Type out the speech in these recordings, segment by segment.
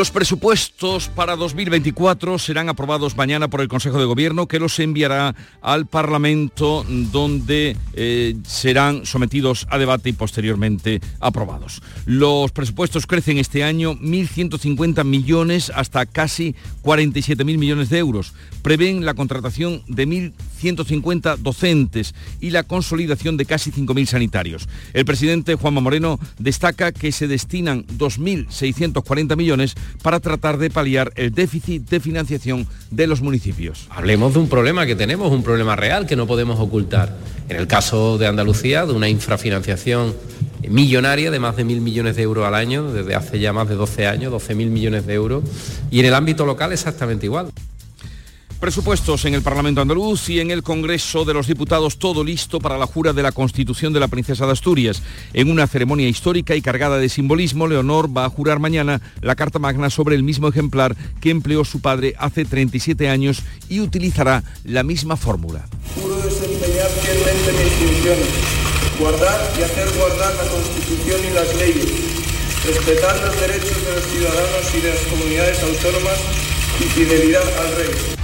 Los presupuestos para 2024 serán aprobados mañana por el Consejo de Gobierno que los enviará al Parlamento donde eh, serán sometidos a debate y posteriormente aprobados. Los presupuestos crecen este año 1.150 millones hasta casi 47.000 millones de euros. Prevén la contratación de 1.150 docentes y la consolidación de casi 5.000 sanitarios. El presidente Juanma Moreno destaca que se destinan 2.640 millones para tratar de paliar el déficit de financiación de los municipios. Hablemos de un problema que tenemos, un problema real que no podemos ocultar. En el caso de Andalucía, de una infrafinanciación millonaria de más de mil millones de euros al año, desde hace ya más de 12 años, 12 mil millones de euros, y en el ámbito local exactamente igual. Presupuestos en el Parlamento andaluz y en el Congreso de los Diputados, todo listo para la jura de la Constitución de la Princesa de Asturias. En una ceremonia histórica y cargada de simbolismo, Leonor va a jurar mañana la Carta Magna sobre el mismo ejemplar que empleó su padre hace 37 años y utilizará la misma fórmula. Juro desempeñar fielmente mis funciones, guardar y hacer guardar la Constitución y las leyes, respetar los derechos de los ciudadanos y de las comunidades autónomas y fidelidad al rey.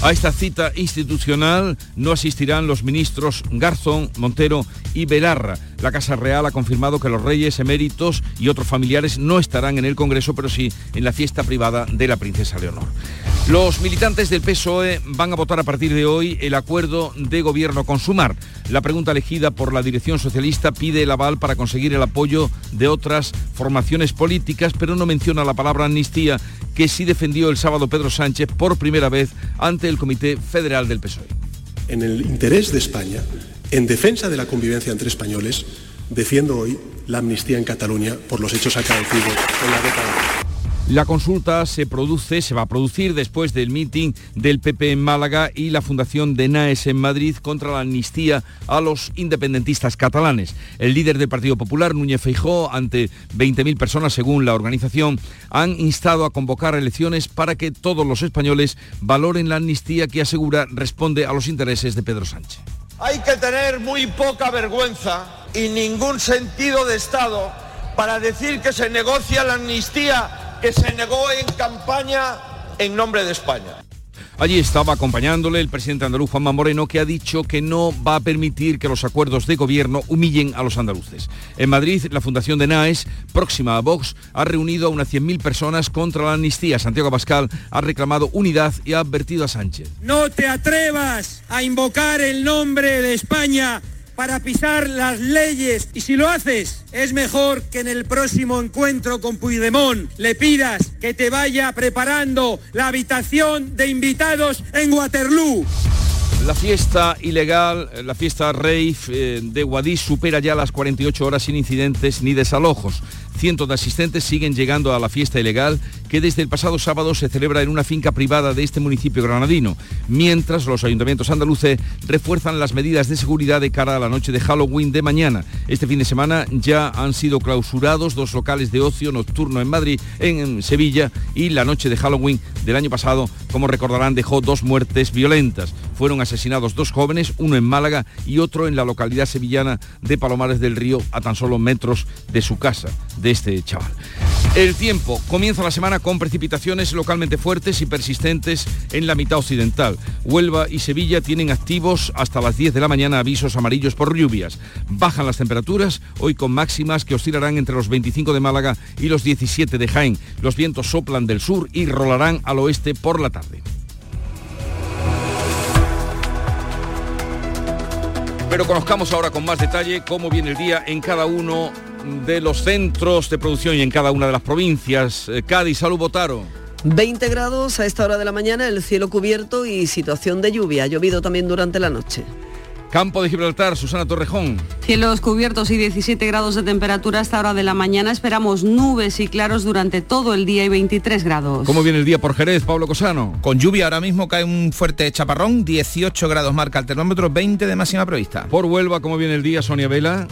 A esta cita institucional no asistirán los ministros Garzón, Montero y Belarra. La Casa Real ha confirmado que los reyes eméritos y otros familiares no estarán en el Congreso, pero sí en la fiesta privada de la princesa Leonor. Los militantes del PSOE van a votar a partir de hoy el acuerdo de gobierno con Sumar. La pregunta elegida por la dirección socialista pide el aval para conseguir el apoyo de otras formaciones políticas, pero no menciona la palabra amnistía que sí defendió el sábado Pedro Sánchez por primera vez ante el Comité Federal del PSOE. En el interés de España, en defensa de la convivencia entre españoles, defiendo hoy la amnistía en Cataluña por los hechos acaecidos en la década. La consulta se produce, se va a producir después del meeting del PP en Málaga y la fundación de NAES en Madrid contra la amnistía a los independentistas catalanes. El líder del Partido Popular, Núñez Feijó, ante 20.000 personas según la organización, han instado a convocar elecciones para que todos los españoles valoren la amnistía que asegura responde a los intereses de Pedro Sánchez. Hay que tener muy poca vergüenza y ningún sentido de Estado para decir que se negocia la amnistía que se negó en campaña en nombre de España. Allí estaba acompañándole el presidente andaluz Juanma Moreno, que ha dicho que no va a permitir que los acuerdos de gobierno humillen a los andaluces. En Madrid, la Fundación de NAES, próxima a Vox, ha reunido a unas 100.000 personas contra la amnistía. Santiago Pascal ha reclamado unidad y ha advertido a Sánchez. No te atrevas a invocar el nombre de España para pisar las leyes y si lo haces es mejor que en el próximo encuentro con Puigdemont le pidas que te vaya preparando la habitación de invitados en Waterloo. La fiesta ilegal, la fiesta rave eh, de Guadix supera ya las 48 horas sin incidentes ni desalojos. Cientos de asistentes siguen llegando a la fiesta ilegal que desde el pasado sábado se celebra en una finca privada de este municipio granadino, mientras los ayuntamientos andaluces refuerzan las medidas de seguridad de cara a la noche de Halloween de mañana. Este fin de semana ya han sido clausurados dos locales de ocio nocturno en Madrid, en Sevilla, y la noche de Halloween del año pasado, como recordarán, dejó dos muertes violentas. Fueron asesinados dos jóvenes, uno en Málaga y otro en la localidad sevillana de Palomares del Río, a tan solo metros de su casa este chaval. El tiempo comienza la semana con precipitaciones localmente fuertes y persistentes en la mitad occidental. Huelva y Sevilla tienen activos hasta las 10 de la mañana avisos amarillos por lluvias. Bajan las temperaturas, hoy con máximas que oscilarán entre los 25 de Málaga y los 17 de Jaén. Los vientos soplan del sur y rolarán al oeste por la tarde. Pero conozcamos ahora con más detalle cómo viene el día en cada uno de los centros de producción y en cada una de las provincias. Eh, Cádiz, salud Botaro. 20 grados a esta hora de la mañana, el cielo cubierto y situación de lluvia. Ha llovido también durante la noche. Campo de Gibraltar, Susana Torrejón. Cielos cubiertos y 17 grados de temperatura a esta hora de la mañana. Esperamos nubes y claros durante todo el día y 23 grados. ¿Cómo viene el día por Jerez, Pablo Cosano? Con lluvia ahora mismo cae un fuerte chaparrón, 18 grados marca el termómetro, 20 de máxima prevista. Por Huelva, ¿cómo viene el día, Sonia Vela?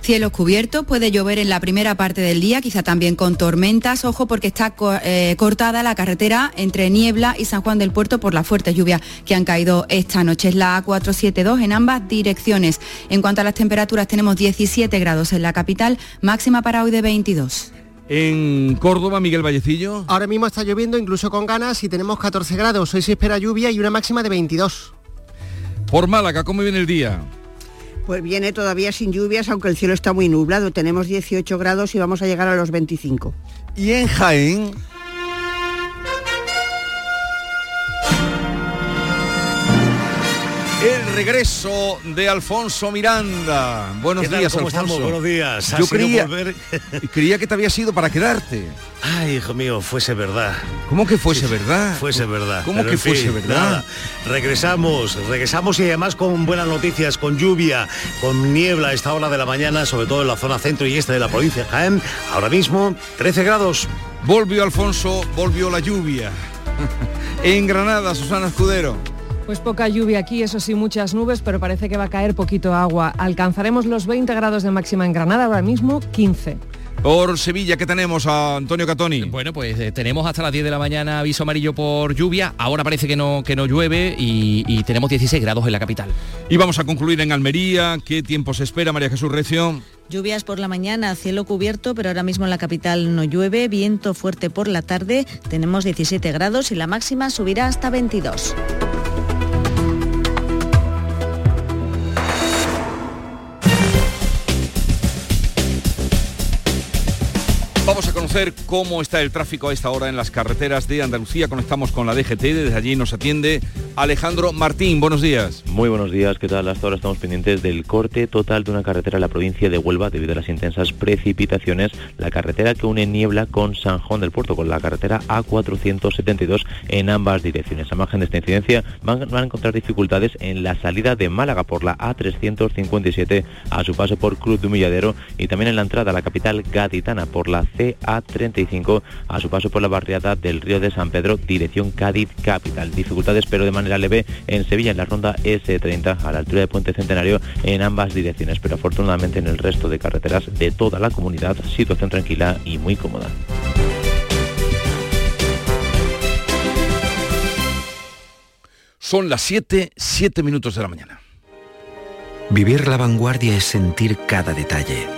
Cielos cubiertos, puede llover en la primera parte del día, quizá también con tormentas. Ojo porque está eh, cortada la carretera entre Niebla y San Juan del Puerto por las fuertes lluvias que han caído esta noche. Es la A472 en ambas direcciones. En cuanto a las temperaturas, tenemos 17 grados en la capital, máxima para hoy de 22. En Córdoba, Miguel Vallecillo. Ahora mismo está lloviendo incluso con ganas y tenemos 14 grados. Hoy se espera lluvia y una máxima de 22. Por Málaga, ¿cómo viene el día? Pues viene todavía sin lluvias, aunque el cielo está muy nublado. Tenemos 18 grados y vamos a llegar a los 25. ¿Y en Jaén? El regreso de Alfonso Miranda. Buenos días, ¿Cómo Alfonso. Estamos? Buenos días. Yo creía, creía que te había sido para quedarte. Ay, hijo mío, fuese verdad. ¿Cómo que fuese verdad? Fuese verdad. ¿Cómo Pero, que fin, fuese verdad? nada. Regresamos, regresamos y además con buenas noticias, con lluvia, con niebla a esta hora de la mañana, sobre todo en la zona centro y este de la provincia de Jaén. Ahora mismo 13 grados. Volvió Alfonso, volvió la lluvia. en Granada, Susana Escudero. Pues poca lluvia aquí, eso sí, muchas nubes, pero parece que va a caer poquito agua. Alcanzaremos los 20 grados de máxima en Granada, ahora mismo 15. Por Sevilla, ¿qué tenemos a Antonio Catoni? Bueno, pues eh, tenemos hasta las 10 de la mañana aviso amarillo por lluvia. Ahora parece que no, que no llueve y, y tenemos 16 grados en la capital. Y vamos a concluir en Almería. ¿Qué tiempo se espera, María Jesús Recio? Lluvias por la mañana, cielo cubierto, pero ahora mismo en la capital no llueve, viento fuerte por la tarde, tenemos 17 grados y la máxima subirá hasta 22. Conocer cómo está el tráfico a esta hora en las carreteras de Andalucía. Conectamos con la DGT, desde allí nos atiende Alejandro Martín. Buenos días. Muy buenos días, ¿qué tal? Hasta ahora estamos pendientes del corte total de una carretera en la provincia de Huelva debido a las intensas precipitaciones. La carretera que une Niebla con San Juan del Puerto, con la carretera A472 en ambas direcciones. A margen de esta incidencia van, a encontrar dificultades en la salida de Málaga por la A357 a su paso por Cruz de Humilladero y también en la entrada a la capital gaditana por la CA35 a su paso por la barriada del Río de San Pedro, dirección Cádiz Capital. Dificultades pero de manera leve en Sevilla en la ronda S30 a la altura de Puente Centenario en ambas direcciones, pero afortunadamente en el resto de carreteras de toda la comunidad situación tranquila y muy cómoda. Son las 7, 7 minutos de la mañana. Vivir la vanguardia es sentir cada detalle.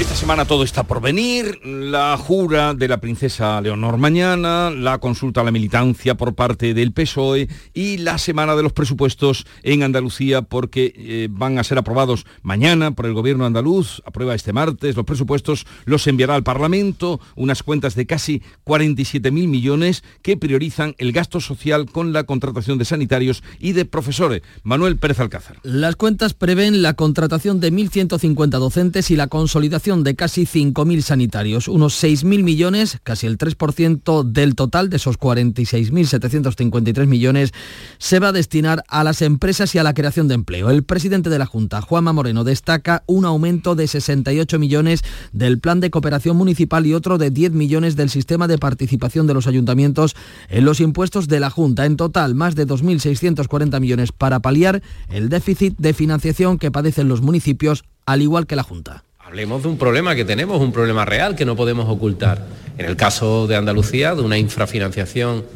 Esta semana todo está por venir, la jura de la princesa Leonor mañana, la consulta a la militancia por parte del PSOE y la semana de los presupuestos en Andalucía porque eh, van a ser aprobados mañana por el gobierno andaluz, aprueba este martes los presupuestos, los enviará al Parlamento, unas cuentas de casi 47.000 millones que priorizan el gasto social con la contratación de sanitarios y de profesores. Manuel Pérez Alcázar. Las cuentas prevén la contratación de 1.150 docentes y la consolidación de casi 5.000 sanitarios, unos 6.000 millones, casi el 3% del total de esos 46.753 millones, se va a destinar a las empresas y a la creación de empleo. El presidente de la Junta, Juanma Moreno, destaca un aumento de 68 millones del plan de cooperación municipal y otro de 10 millones del sistema de participación de los ayuntamientos en los impuestos de la Junta. En total, más de 2.640 millones para paliar el déficit de financiación que padecen los municipios, al igual que la Junta. Hablemos de un problema que tenemos, un problema real que no podemos ocultar. En el caso de Andalucía, de una infrafinanciación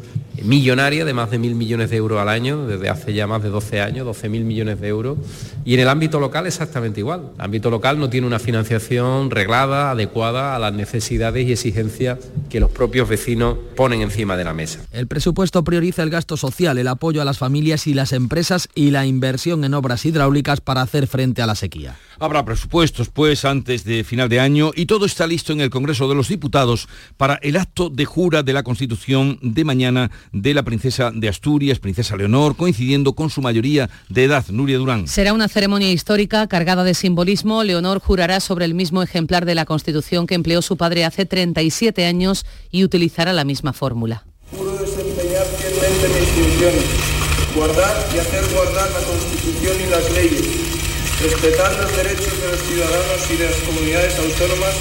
millonaria de más de mil millones de euros al año, desde hace ya más de 12 años, 12 mil millones de euros. Y en el ámbito local exactamente igual. El ámbito local no tiene una financiación reglada, adecuada a las necesidades y exigencias que los propios vecinos ponen encima de la mesa. El presupuesto prioriza el gasto social, el apoyo a las familias y las empresas y la inversión en obras hidráulicas para hacer frente a la sequía. Habrá presupuestos, pues, antes de final de año y todo está listo en el Congreso de los Diputados para el acto de jura de la Constitución de mañana de la princesa de Asturias, princesa Leonor, coincidiendo con su mayoría de edad, Nuria Durán. Será una ceremonia histórica cargada de simbolismo. Leonor jurará sobre el mismo ejemplar de la Constitución que empleó su padre hace 37 años y utilizará la misma fórmula. Juro desempeñar fielmente mis funciones, guardar y hacer guardar la Constitución y las leyes, respetar los derechos de los ciudadanos y de las comunidades autónomas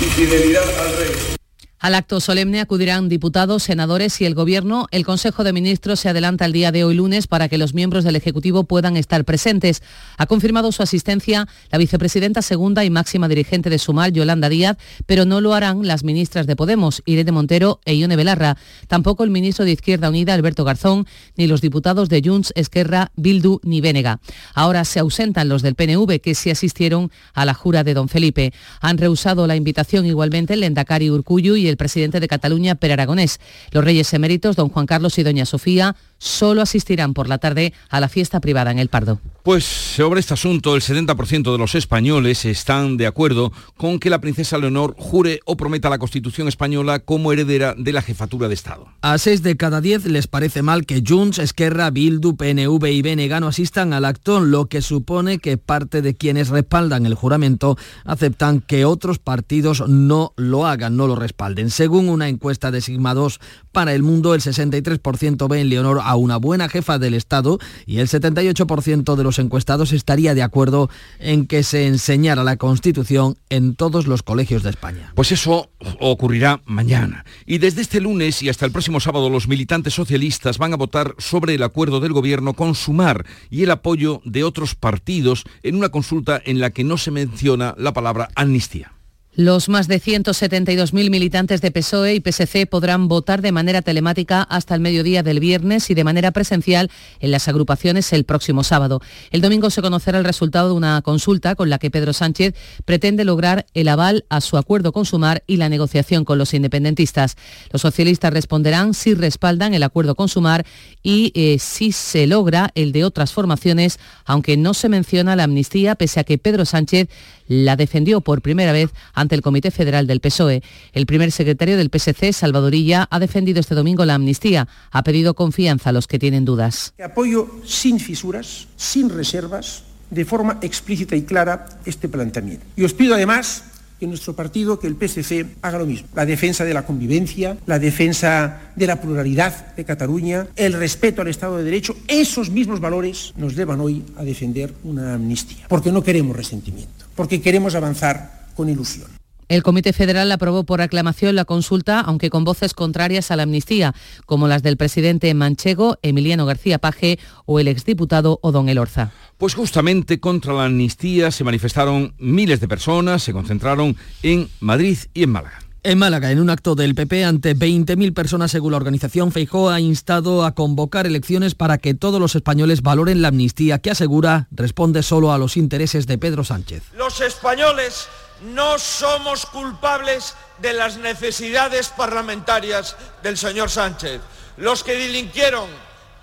y fidelidad al rey. Al acto solemne acudirán diputados, senadores y el Gobierno. El Consejo de Ministros se adelanta el día de hoy lunes para que los miembros del Ejecutivo puedan estar presentes. Ha confirmado su asistencia la vicepresidenta segunda y máxima dirigente de Sumar, Yolanda Díaz, pero no lo harán las ministras de Podemos, Irene Montero e Ione Belarra. Tampoco el ministro de Izquierda Unida, Alberto Garzón, ni los diputados de Junts, Esquerra, Bildu ni Bénega. Ahora se ausentan los del PNV que sí asistieron a la jura de don Felipe. Han rehusado la invitación igualmente el Lendakari Urcuyu y el presidente de Cataluña, Per Aragonés. Los reyes eméritos, don Juan Carlos y doña Sofía, solo asistirán por la tarde a la fiesta privada en el Pardo. Pues sobre este asunto, el 70% de los españoles están de acuerdo con que la princesa Leonor jure o prometa la Constitución española como heredera de la jefatura de Estado. A seis de cada diez les parece mal que Junts, Esquerra, Bildu, PNV y BNG no asistan al acto, lo que supone que parte de quienes respaldan el juramento aceptan que otros partidos no lo hagan, no lo respalden. Según una encuesta de Sigma 2 para el mundo, el 63% ve en Leonor a una buena jefa del Estado y el 78% de los encuestados estaría de acuerdo en que se enseñara la Constitución en todos los colegios de España. Pues eso ocurrirá mañana. Y desde este lunes y hasta el próximo sábado los militantes socialistas van a votar sobre el acuerdo del gobierno con Sumar y el apoyo de otros partidos en una consulta en la que no se menciona la palabra amnistía. Los más de 172.000 militantes de PSOE y PSC podrán votar de manera telemática hasta el mediodía del viernes y de manera presencial en las agrupaciones el próximo sábado. El domingo se conocerá el resultado de una consulta con la que Pedro Sánchez pretende lograr el aval a su acuerdo con Sumar y la negociación con los independentistas. Los socialistas responderán si respaldan el acuerdo con Sumar y eh, si se logra el de otras formaciones, aunque no se menciona la amnistía, pese a que Pedro Sánchez la defendió por primera vez ante el Comité Federal del PSOE. El primer secretario del PSC, Salvadorilla, ha defendido este domingo la amnistía. Ha pedido confianza a los que tienen dudas. Apoyo sin fisuras, sin reservas, de forma explícita y clara este planteamiento. Y os pido además que nuestro partido, que el PSC, haga lo mismo. La defensa de la convivencia, la defensa de la pluralidad de Cataluña, el respeto al Estado de Derecho, esos mismos valores nos llevan hoy a defender una amnistía. Porque no queremos resentimiento, porque queremos avanzar con ilusión. El Comité Federal aprobó por aclamación la consulta, aunque con voces contrarias a la amnistía, como las del presidente manchego, Emiliano García Paje, o el exdiputado Odón Elorza. Pues justamente contra la amnistía se manifestaron miles de personas, se concentraron en Madrid y en Málaga. En Málaga, en un acto del PP ante 20.000 personas según la organización, Feijó ha instado a convocar elecciones para que todos los españoles valoren la amnistía que asegura responde solo a los intereses de Pedro Sánchez. Los españoles no somos culpables de las necesidades parlamentarias del señor Sánchez. Los que delinquieron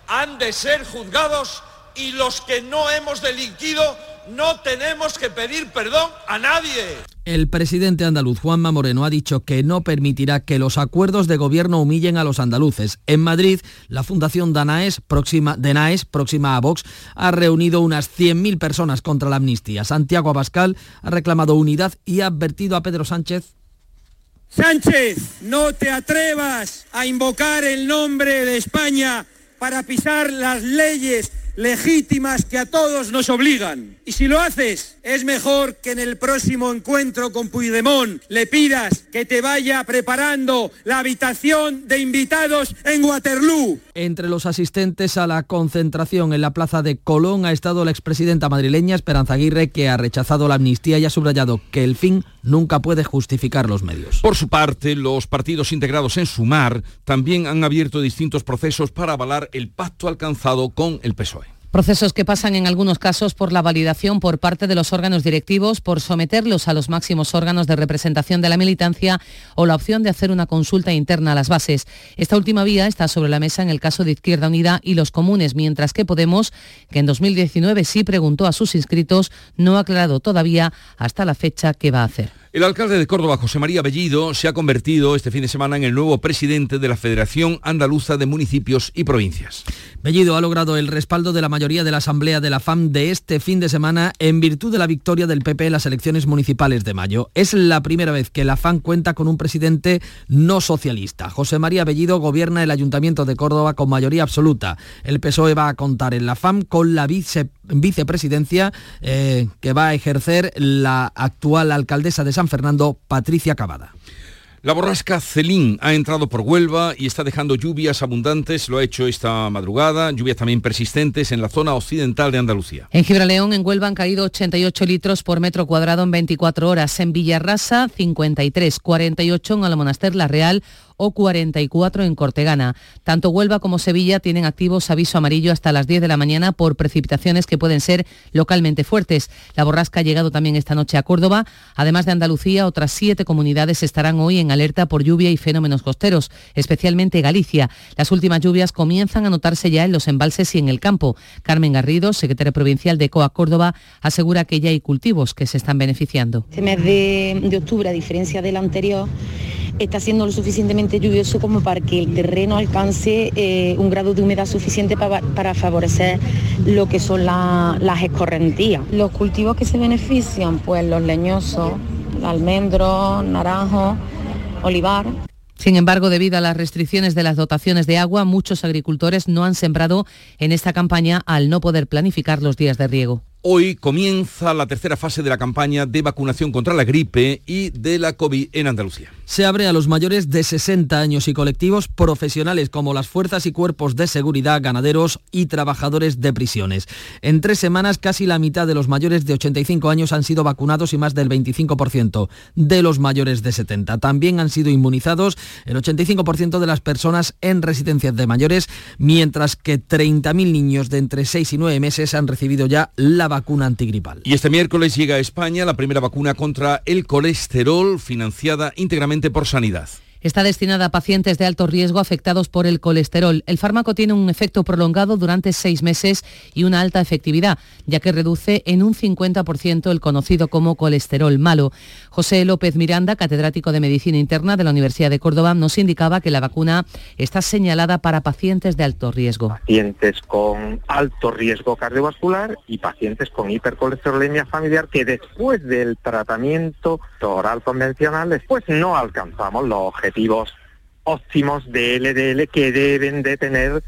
han de ser juzgados y los que no hemos delinquido no tenemos que pedir perdón a nadie. El presidente andaluz Juanma Moreno ha dicho que no permitirá que los acuerdos de gobierno humillen a los andaluces. En Madrid, la Fundación Danaes, próxima, Denaes, próxima a Vox, ha reunido unas 100.000 personas contra la amnistía. Santiago Abascal ha reclamado unidad y ha advertido a Pedro Sánchez Sánchez, no te atrevas a invocar el nombre de España para pisar las leyes legítimas que a todos nos obligan. Y si lo haces, es mejor que en el próximo encuentro con Puigdemont le pidas que te vaya preparando la habitación de invitados en Waterloo. Entre los asistentes a la concentración en la plaza de Colón ha estado la expresidenta madrileña Esperanza Aguirre, que ha rechazado la amnistía y ha subrayado que el fin nunca puede justificar los medios. Por su parte, los partidos integrados en Sumar también han abierto distintos procesos para avalar el pacto alcanzado con el PSOE. Procesos que pasan en algunos casos por la validación por parte de los órganos directivos, por someterlos a los máximos órganos de representación de la militancia o la opción de hacer una consulta interna a las bases. Esta última vía está sobre la mesa en el caso de Izquierda Unida y los comunes, mientras que Podemos, que en 2019 sí preguntó a sus inscritos, no ha aclarado todavía hasta la fecha qué va a hacer. El alcalde de Córdoba, José María Bellido, se ha convertido este fin de semana en el nuevo presidente de la Federación Andaluza de Municipios y Provincias. Bellido ha logrado el respaldo de la mayoría de la Asamblea de la FAM de este fin de semana en virtud de la victoria del PP en las elecciones municipales de mayo. Es la primera vez que la FAM cuenta con un presidente no socialista. José María Bellido gobierna el Ayuntamiento de Córdoba con mayoría absoluta. El PSOE va a contar en la FAM con la vicepresidencia eh, que va a ejercer la actual alcaldesa de San Fernando, Patricia Cavada. La borrasca Celín ha entrado por Huelva y está dejando lluvias abundantes, lo ha hecho esta madrugada, lluvias también persistentes en la zona occidental de Andalucía. En Gibraleón, en Huelva, han caído 88 litros por metro cuadrado en 24 horas, en Villarrasa 53, 48 en Almonaster La Real, o 44 en Cortegana. Tanto Huelva como Sevilla tienen activos aviso amarillo hasta las 10 de la mañana por precipitaciones que pueden ser localmente fuertes. La borrasca ha llegado también esta noche a Córdoba. Además de Andalucía, otras siete comunidades estarán hoy en alerta por lluvia y fenómenos costeros, especialmente Galicia. Las últimas lluvias comienzan a notarse ya en los embalses y en el campo. Carmen Garrido, secretaria provincial de COA Córdoba, asegura que ya hay cultivos que se están beneficiando. Este mes de, de octubre, a diferencia del anterior, está siendo lo suficientemente lluvioso como para que el terreno alcance eh, un grado de humedad suficiente para, favorecer lo que son las escorrentías. Los cultivos que se benefician, pues los leñosos, almendro, naranjo, olivar. Sin embargo, debido a las restricciones de las dotaciones de agua, muchos agricultores no han sembrado en esta campaña al no poder planificar los días de riego. Hoy comienza la tercera fase de la campaña de vacunación contra la gripe y de la COVID en Andalucía. Se abre a los mayores de 60 años y colectivos profesionales como las fuerzas y cuerpos de seguridad, ganaderos y trabajadores de prisiones. En tres semanas casi la mitad de los mayores de 85 años han sido vacunados y más del 25% de los mayores de 70. También han sido inmunizados el 85% de las personas en residencias de mayores, mientras que 30.000 niños de entre 6 y 9 meses han recibido ya la vacuna antigripal. Y este miércoles llega a España la primera vacuna contra el colesterol financiada íntegramente por Sanidad. Está destinada a pacientes de alto riesgo afectados por el colesterol. El fármaco tiene un efecto prolongado durante seis meses y una alta efectividad, ya que reduce en un 50% el conocido como colesterol malo. José López Miranda, catedrático de Medicina Interna de la Universidad de Córdoba, nos indicaba que la vacuna está señalada para pacientes de alto riesgo. Pacientes con alto riesgo cardiovascular y pacientes con hipercolesterolemia familiar que después del tratamiento oral convencional después no alcanzamos los objetivos objetivos óptimos de LDL que deben de tener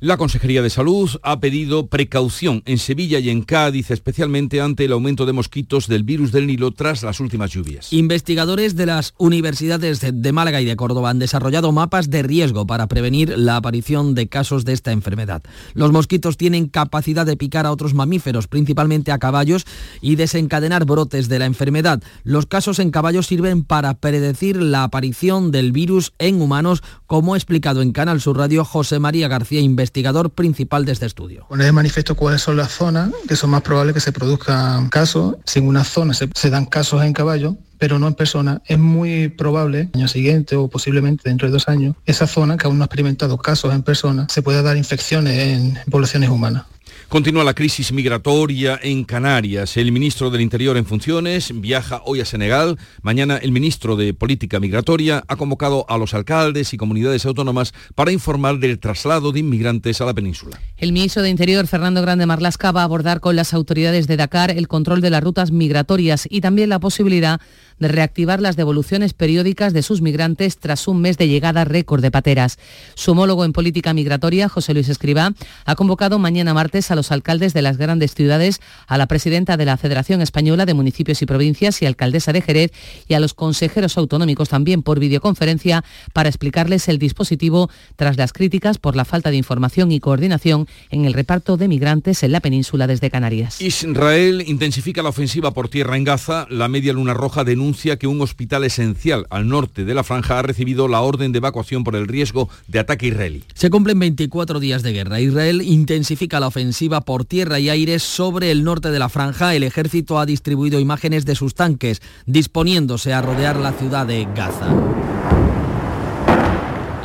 la Consejería de Salud ha pedido precaución en Sevilla y en Cádiz, especialmente ante el aumento de mosquitos del virus del Nilo tras las últimas lluvias. Investigadores de las universidades de Málaga y de Córdoba han desarrollado mapas de riesgo para prevenir la aparición de casos de esta enfermedad. Los mosquitos tienen capacidad de picar a otros mamíferos, principalmente a caballos, y desencadenar brotes de la enfermedad. Los casos en caballos sirven para predecir la aparición del virus en humanos, como ha explicado en Canal Sur Radio José María García, investigador principal de este estudio. Poner de manifiesto cuáles son las zonas que son más probables que se produzcan casos. Si en una zona se, dan casos en caballo, pero no en personas, es muy probable, año siguiente o posiblemente dentro de dos años, esa zona que aún no ha experimentado casos en personas, se pueda dar infecciones en poblaciones humanas. Continúa la crisis migratoria en Canarias. El ministro del Interior en funciones viaja hoy a Senegal. Mañana el ministro de Política Migratoria ha convocado a los alcaldes y comunidades autónomas para informar del traslado de inmigrantes a la península. El ministro de Interior, Fernando Grande Marlasca, va a abordar con las autoridades de Dakar el control de las rutas migratorias y también la posibilidad de reactivar las devoluciones periódicas de sus migrantes tras un mes de llegada récord de pateras. Su homólogo en política migratoria, José Luis Escribá, ha convocado mañana martes a los alcaldes de las grandes ciudades, a la presidenta de la Federación Española de Municipios y Provincias y alcaldesa de Jerez y a los consejeros autonómicos también por videoconferencia para explicarles el dispositivo tras las críticas por la falta de información y coordinación en el reparto de migrantes en la península desde Canarias. Israel intensifica la ofensiva por tierra en Gaza. La Media Luna Roja denuncia que un hospital esencial al norte de la franja ha recibido la orden de evacuación por el riesgo de ataque israelí. Se cumplen 24 días de guerra. Israel intensifica la ofensiva por tierra y aire sobre el norte de la franja. El ejército ha distribuido imágenes de sus tanques, disponiéndose a rodear la ciudad de Gaza.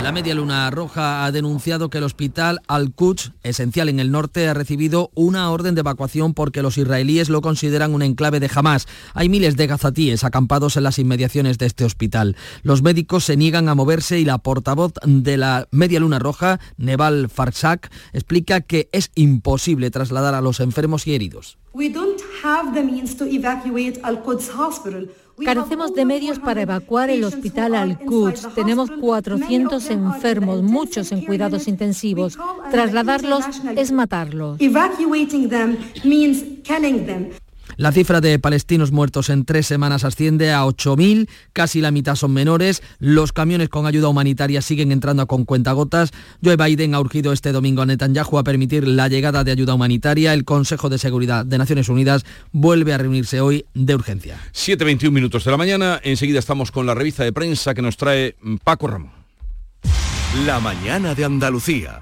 La Media Luna Roja ha denunciado que el hospital Al-Quds, esencial en el norte, ha recibido una orden de evacuación porque los israelíes lo consideran un enclave de Hamas. Hay miles de gazatíes acampados en las inmediaciones de este hospital. Los médicos se niegan a moverse y la portavoz de la Media Luna Roja, Neval Farsak, explica que es imposible trasladar a los enfermos y heridos. Carecemos de medios para evacuar el hospital Al-Quds. Tenemos 400 enfermos, muchos en cuidados intensivos. Trasladarlos es matarlos. La cifra de palestinos muertos en tres semanas asciende a 8.000, casi la mitad son menores. Los camiones con ayuda humanitaria siguen entrando con cuentagotas. Joe Biden ha urgido este domingo a Netanyahu a permitir la llegada de ayuda humanitaria. El Consejo de Seguridad de Naciones Unidas vuelve a reunirse hoy de urgencia. 7.21 minutos de la mañana. Enseguida estamos con la revista de prensa que nos trae Paco Ramón. La mañana de Andalucía.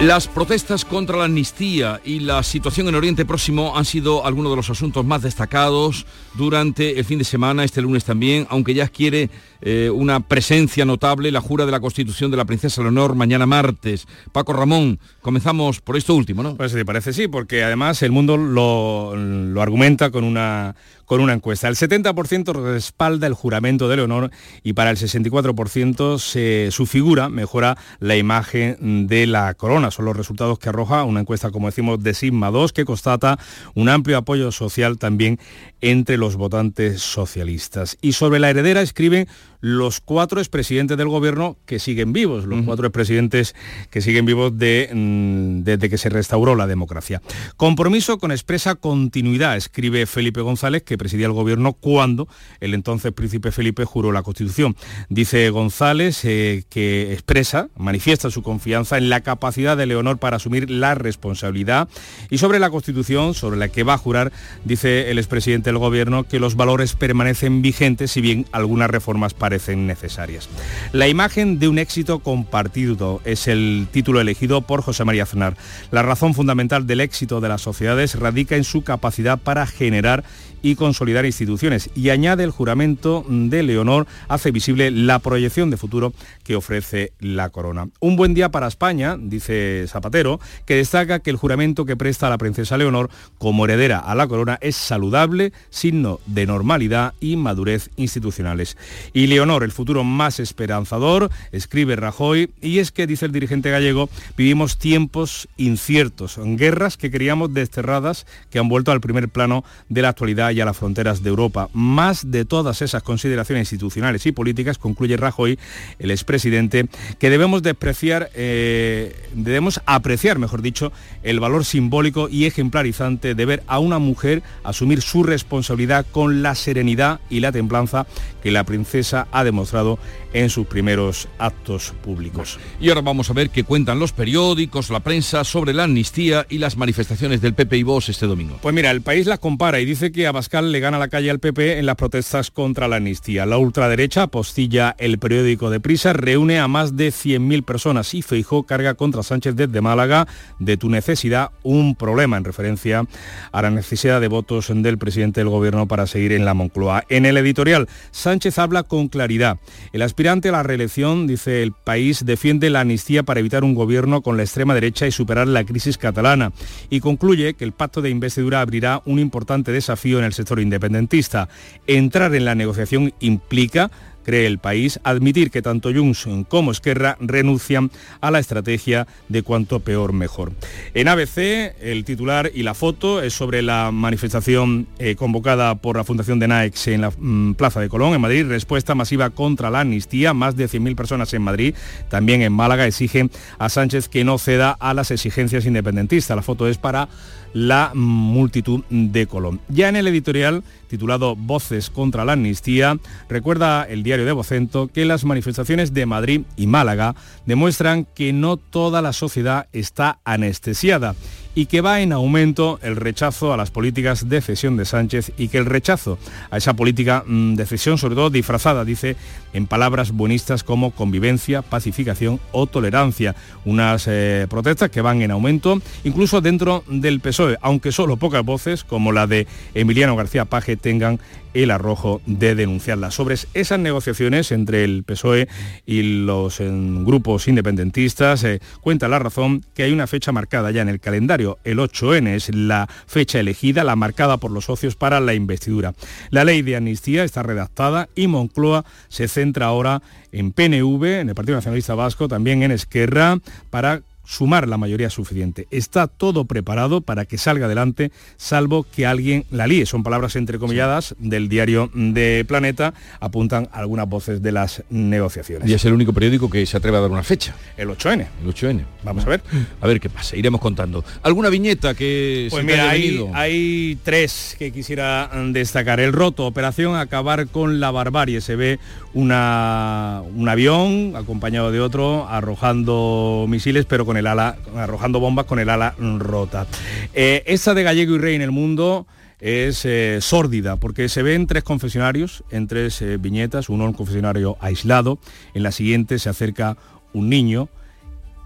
Las protestas contra la amnistía y la situación en Oriente Próximo han sido algunos de los asuntos más destacados durante el fin de semana, este lunes también, aunque ya quiere eh, una presencia notable la jura de la Constitución de la Princesa Leonor mañana martes. Paco Ramón, comenzamos por esto último, ¿no? Pues sí, parece sí, porque además el mundo lo, lo argumenta con una con una encuesta. El 70% respalda el juramento de Leonor y para el 64% su figura mejora la imagen de la corona. Son los resultados que arroja una encuesta, como decimos, de Sigma 2, que constata un amplio apoyo social también entre los votantes socialistas. Y sobre la heredera escriben los cuatro expresidentes del gobierno que siguen vivos, los cuatro expresidentes que siguen vivos de, mm, desde que se restauró la democracia. Compromiso con expresa continuidad, escribe Felipe González, que presidía el gobierno cuando el entonces príncipe Felipe juró la Constitución. Dice González eh, que expresa, manifiesta su confianza en la capacidad de Leonor para asumir la responsabilidad y sobre la Constitución, sobre la que va a jurar, dice el expresidente del gobierno que los valores permanecen vigentes, si bien algunas reformas para parecen necesarias. La imagen de un éxito compartido es el título elegido por José María Aznar. La razón fundamental del éxito de las sociedades radica en su capacidad para generar y consolidar instituciones y añade el juramento de Leonor, hace visible la proyección de futuro que ofrece la corona. Un buen día para España, dice Zapatero, que destaca que el juramento que presta a la princesa Leonor como heredera a la corona es saludable, signo de normalidad y madurez institucionales. Y Leonor, el futuro más esperanzador, escribe Rajoy, y es que, dice el dirigente gallego, vivimos tiempos inciertos, guerras que queríamos desterradas, que han vuelto al primer plano de la actualidad y a las fronteras de Europa. Más de todas esas consideraciones institucionales y políticas, concluye Rajoy, el expresidente, que debemos despreciar, eh, debemos apreciar, mejor dicho, el valor simbólico y ejemplarizante de ver a una mujer asumir su responsabilidad con la serenidad y la templanza que la princesa ha demostrado en sus primeros actos públicos. Y ahora vamos a ver qué cuentan los periódicos, la prensa sobre la amnistía y las manifestaciones del PP y Vox este domingo. Pues mira, el país las compara y dice que Abascal le gana la calle al PP en las protestas contra la amnistía. La ultraderecha, postilla el periódico de Prisa, reúne a más de 100.000 personas y Feijó carga contra Sánchez desde Málaga de tu necesidad un problema en referencia a la necesidad de votos del presidente del gobierno para seguir en la Moncloa. En el editorial, Sánchez habla con claridad. El aspirante a la reelección, dice el país, defiende la amnistía para evitar un gobierno con la extrema derecha y superar la crisis catalana. Y concluye que el pacto de investidura abrirá un importante desafío en el sector independentista. Entrar en la negociación implica cree el país, admitir que tanto Junts como Esquerra renuncian a la estrategia de cuanto peor mejor. En ABC, el titular y la foto es sobre la manifestación eh, convocada por la Fundación de Naex en la mm, Plaza de Colón, en Madrid, respuesta masiva contra la amnistía, más de 100.000 personas en Madrid, también en Málaga, exigen a Sánchez que no ceda a las exigencias independentistas. La foto es para la multitud de Colón. Ya en el editorial titulado Voces contra la amnistía, recuerda el diario de Vocento que las manifestaciones de Madrid y Málaga demuestran que no toda la sociedad está anestesiada y que va en aumento el rechazo a las políticas de cesión de Sánchez y que el rechazo a esa política mm, de cesión, sobre todo disfrazada, dice, en palabras buenistas como convivencia, pacificación o tolerancia. Unas eh, protestas que van en aumento, incluso dentro del PSOE, aunque solo pocas voces, como la de Emiliano García Paje, tengan el arrojo de denunciarlas. Sobre esas negociaciones entre el PSOE y los grupos independentistas, eh, cuenta la razón que hay una fecha marcada ya en el calendario. El 8N es la fecha elegida, la marcada por los socios para la investidura. La ley de amnistía está redactada y Moncloa se centra ahora en PNV, en el Partido Nacionalista Vasco, también en Esquerra, para sumar la mayoría suficiente. Está todo preparado para que salga adelante, salvo que alguien la líe. Son palabras entrecomilladas del diario de Planeta, apuntan algunas voces de las negociaciones. Y es el único periódico que se atreve a dar una fecha. El 8N. El 8N. Vamos a ver. A ver qué pasa, iremos contando. ¿Alguna viñeta que pues se mira, hay, hay tres que quisiera destacar. El roto, operación acabar con la barbarie. Se ve una, un avión acompañado de otro arrojando misiles, pero con el ala, arrojando bombas con el ala rota. Eh, esa de Gallego y Rey en el mundo es eh, sórdida porque se ven tres confesionarios en tres eh, viñetas, uno un confesionario aislado, en la siguiente se acerca un niño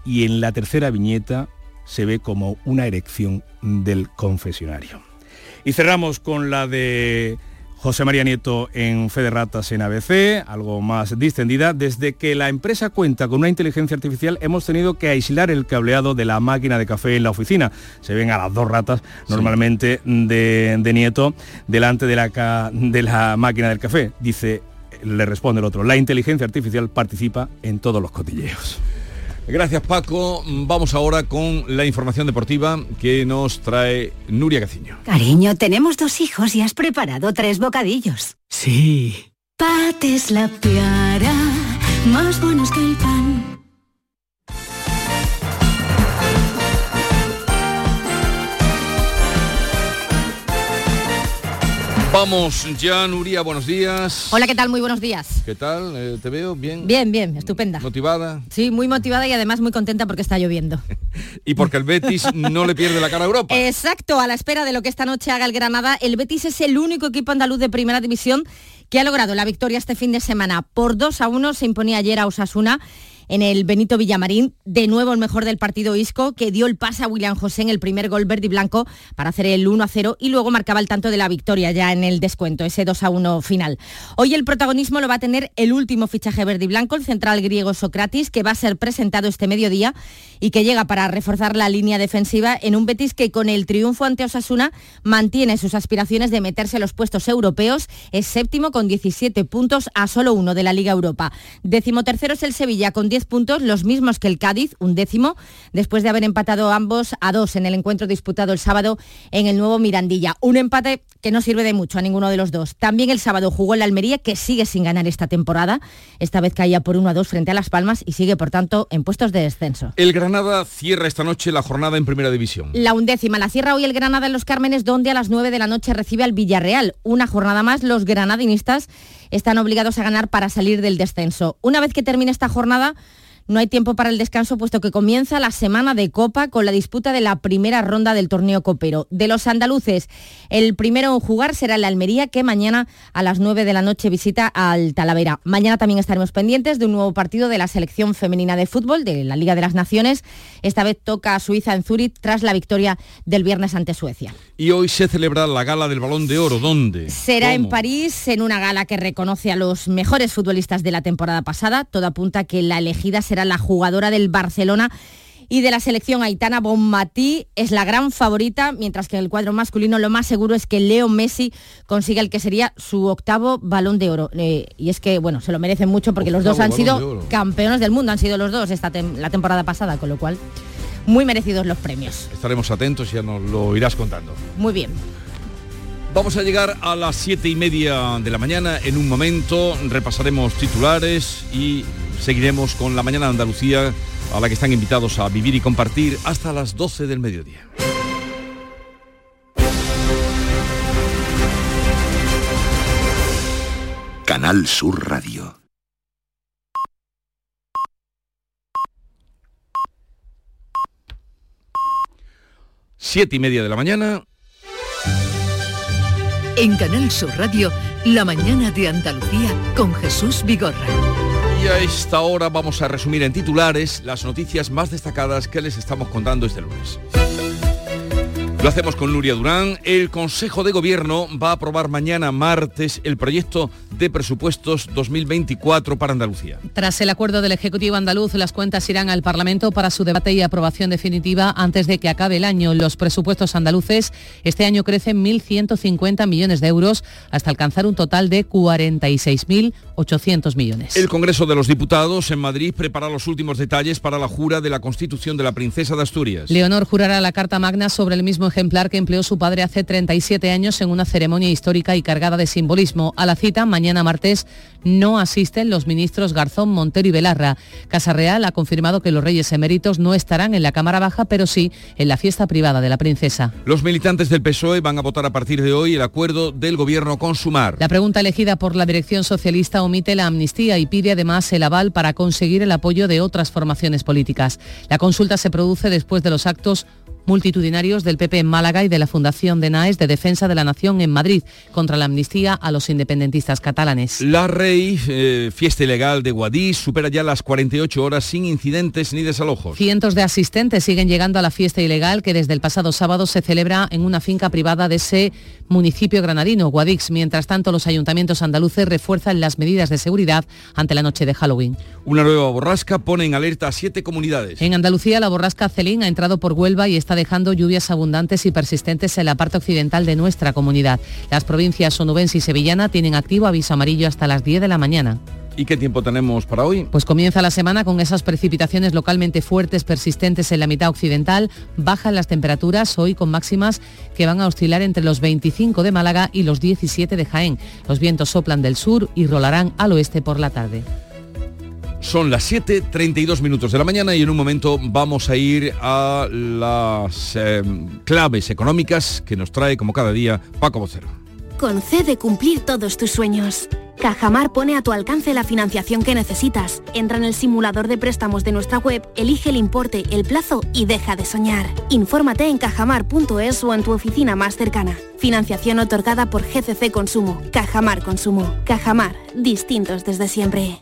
y en la tercera viñeta se ve como una erección del confesionario. Y cerramos con la de José María Nieto en Federatas en ABC, algo más distendida. Desde que la empresa cuenta con una inteligencia artificial hemos tenido que aislar el cableado de la máquina de café en la oficina. Se ven a las dos ratas normalmente de, Nieto delante de la, de la máquina del café. Dice, le responde el otro, la inteligencia artificial participa en todos los cotilleos. Gracias Paco. Vamos ahora con la información deportiva que nos trae Nuria Caciño. Cariño, tenemos dos hijos y has preparado tres bocadillos. Sí. Pates la piara, más buenos que el pan. Vamos ya, Nuria, buenos días. Hola, ¿qué tal? Muy buenos días. ¿Qué tal? Eh, ¿Te veo bien? Bien, bien, estupenda. ¿Motivada? Sí, muy motivada y además muy contenta porque está lloviendo. y porque el Betis no le pierde la cara a Europa. Exacto, a la espera de lo que esta noche haga el Granada, el Betis es el único equipo andaluz de primera división que ha logrado la victoria este fin de semana. Por 2 a 1 se imponía ayer a Osasuna en el Benito Villamarín. De nuevo el mejor del partido Isco, que dio el pase a William José en el primer gol verde y blanco para hacer el 1 a 0 y luego marcaba el tanto de la victoria ya en el descuento, ese 2 a 1 final. Hoy el protagonismo lo va a tener el último fichaje verde y blanco, el central griego Socratis, que va a ser presentado este mediodía y que llega para reforzar la línea defensiva en un Betis que con el triunfo ante Osasuna mantiene sus aspiraciones de meterse a los puestos europeos. Es séptimo con 17 puntos a solo uno de la Liga Europa. Décimo tercero es el Sevilla con 10 puntos, los mismos que el Cádiz, un décimo, después de haber empatado ambos a dos en el encuentro disputado el sábado en el nuevo Mirandilla. Un empate que no sirve de mucho a ninguno de los dos. También el sábado jugó el Almería, que sigue sin ganar esta temporada. Esta vez caía por 1 a 2 frente a Las Palmas y sigue, por tanto, en puestos de descenso. El Granada cierra esta noche la jornada en Primera División. La undécima la cierra hoy el Granada en Los Cármenes, donde a las 9 de la noche recibe al Villarreal. Una jornada más, los granadinistas están obligados a ganar para salir del descenso. Una vez que termine esta jornada, no hay tiempo para el descanso puesto que comienza la semana de Copa con la disputa de la primera ronda del torneo copero. De los andaluces, el primero en jugar será el Almería que mañana a las 9 de la noche visita al Talavera. Mañana también estaremos pendientes de un nuevo partido de la selección femenina de fútbol de la Liga de las Naciones. Esta vez toca a Suiza en Zúrich tras la victoria del viernes ante Suecia. Y hoy se celebra la gala del Balón de Oro. ¿Dónde? Será en París, en una gala que reconoce a los mejores futbolistas de la temporada pasada. Todo apunta que la elegida será la jugadora del Barcelona y de la selección Aitana Bonmatí es la gran favorita, mientras que en el cuadro masculino lo más seguro es que Leo Messi consiga el que sería su octavo balón de oro. Eh, y es que, bueno, se lo merecen mucho porque los dos han sido campeones del mundo, han sido los dos esta la temporada pasada, con lo cual muy merecidos los premios. Estaremos atentos, ya nos lo irás contando. Muy bien. Vamos a llegar a las siete y media de la mañana. En un momento repasaremos titulares y seguiremos con la mañana de Andalucía a la que están invitados a vivir y compartir hasta las 12 del mediodía. Canal Sur Radio. Siete y media de la mañana. En Canal Sur Radio, la mañana de Andalucía con Jesús Vigorra. Y a esta hora vamos a resumir en titulares las noticias más destacadas que les estamos contando este lunes. Lo hacemos con Nuria Durán. El Consejo de Gobierno va a aprobar mañana martes el proyecto de presupuestos 2024 para Andalucía. Tras el acuerdo del Ejecutivo andaluz, las cuentas irán al Parlamento para su debate y aprobación definitiva antes de que acabe el año. Los presupuestos andaluces este año crecen 1.150 millones de euros hasta alcanzar un total de 46.800 millones. El Congreso de los Diputados en Madrid prepara los últimos detalles para la jura de la Constitución de la Princesa de Asturias. Leonor jurará la Carta Magna sobre el mismo ejemplar que empleó su padre hace 37 años en una ceremonia histórica y cargada de simbolismo. A la cita, mañana martes, no asisten los ministros Garzón, Montero y Belarra. Casa Real ha confirmado que los reyes eméritos no estarán en la Cámara Baja, pero sí en la fiesta privada de la princesa. Los militantes del PSOE van a votar a partir de hoy el acuerdo del gobierno con Sumar. La pregunta elegida por la dirección socialista omite la amnistía y pide además el aval para conseguir el apoyo de otras formaciones políticas. La consulta se produce después de los actos multitudinarios del PP en Málaga y de la Fundación de NAES de Defensa de la Nación en Madrid contra la amnistía a los independentistas catalanes. La Rey, eh, fiesta ilegal de Guadix, supera ya las 48 horas sin incidentes ni desalojos. Cientos de asistentes siguen llegando a la fiesta ilegal que desde el pasado sábado se celebra en una finca privada de ese municipio granadino, Guadix. Mientras tanto, los ayuntamientos andaluces refuerzan las medidas de seguridad ante la noche de Halloween. Una nueva borrasca pone en alerta a siete comunidades. En Andalucía, la borrasca Celín ha entrado por Huelva y está dejando lluvias abundantes y persistentes en la parte occidental de nuestra comunidad. Las provincias onubense y sevillana tienen activo aviso amarillo hasta las 10 de la mañana. ¿Y qué tiempo tenemos para hoy? Pues comienza la semana con esas precipitaciones localmente fuertes, persistentes en la mitad occidental. Bajan las temperaturas hoy con máximas que van a oscilar entre los 25 de Málaga y los 17 de Jaén. Los vientos soplan del sur y rolarán al oeste por la tarde. Son las 7.32 minutos de la mañana y en un momento vamos a ir a las eh, claves económicas que nos trae como cada día Paco Vocero. Concede cumplir todos tus sueños. Cajamar pone a tu alcance la financiación que necesitas. Entra en el simulador de préstamos de nuestra web, elige el importe, el plazo y deja de soñar. Infórmate en cajamar.es o en tu oficina más cercana. Financiación otorgada por GCC Consumo. Cajamar Consumo. Cajamar. Distintos desde siempre.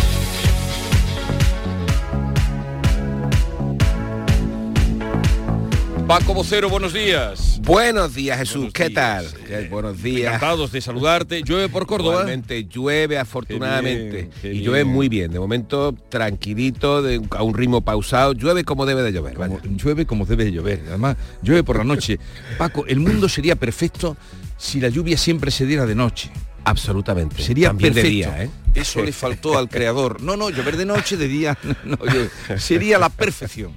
Paco Vocero, buenos días. Buenos días, Jesús. ¿Qué tal? Eh, buenos días. Encantados de saludarte. Llueve por Córdoba. Llueve afortunadamente. y llueve muy bien. De momento, tranquilito, de, a un ritmo pausado. Llueve como debe de llover. llueve como debe de llover. Además, llueve por la noche. Paco, el mundo sería perfecto si la lluvia siempre se diera de noche. Absolutamente. Sería También de perfecto. día, ¿eh? Eso le faltó al creador. No, no, llover de noche, de día. no, sería la perfección.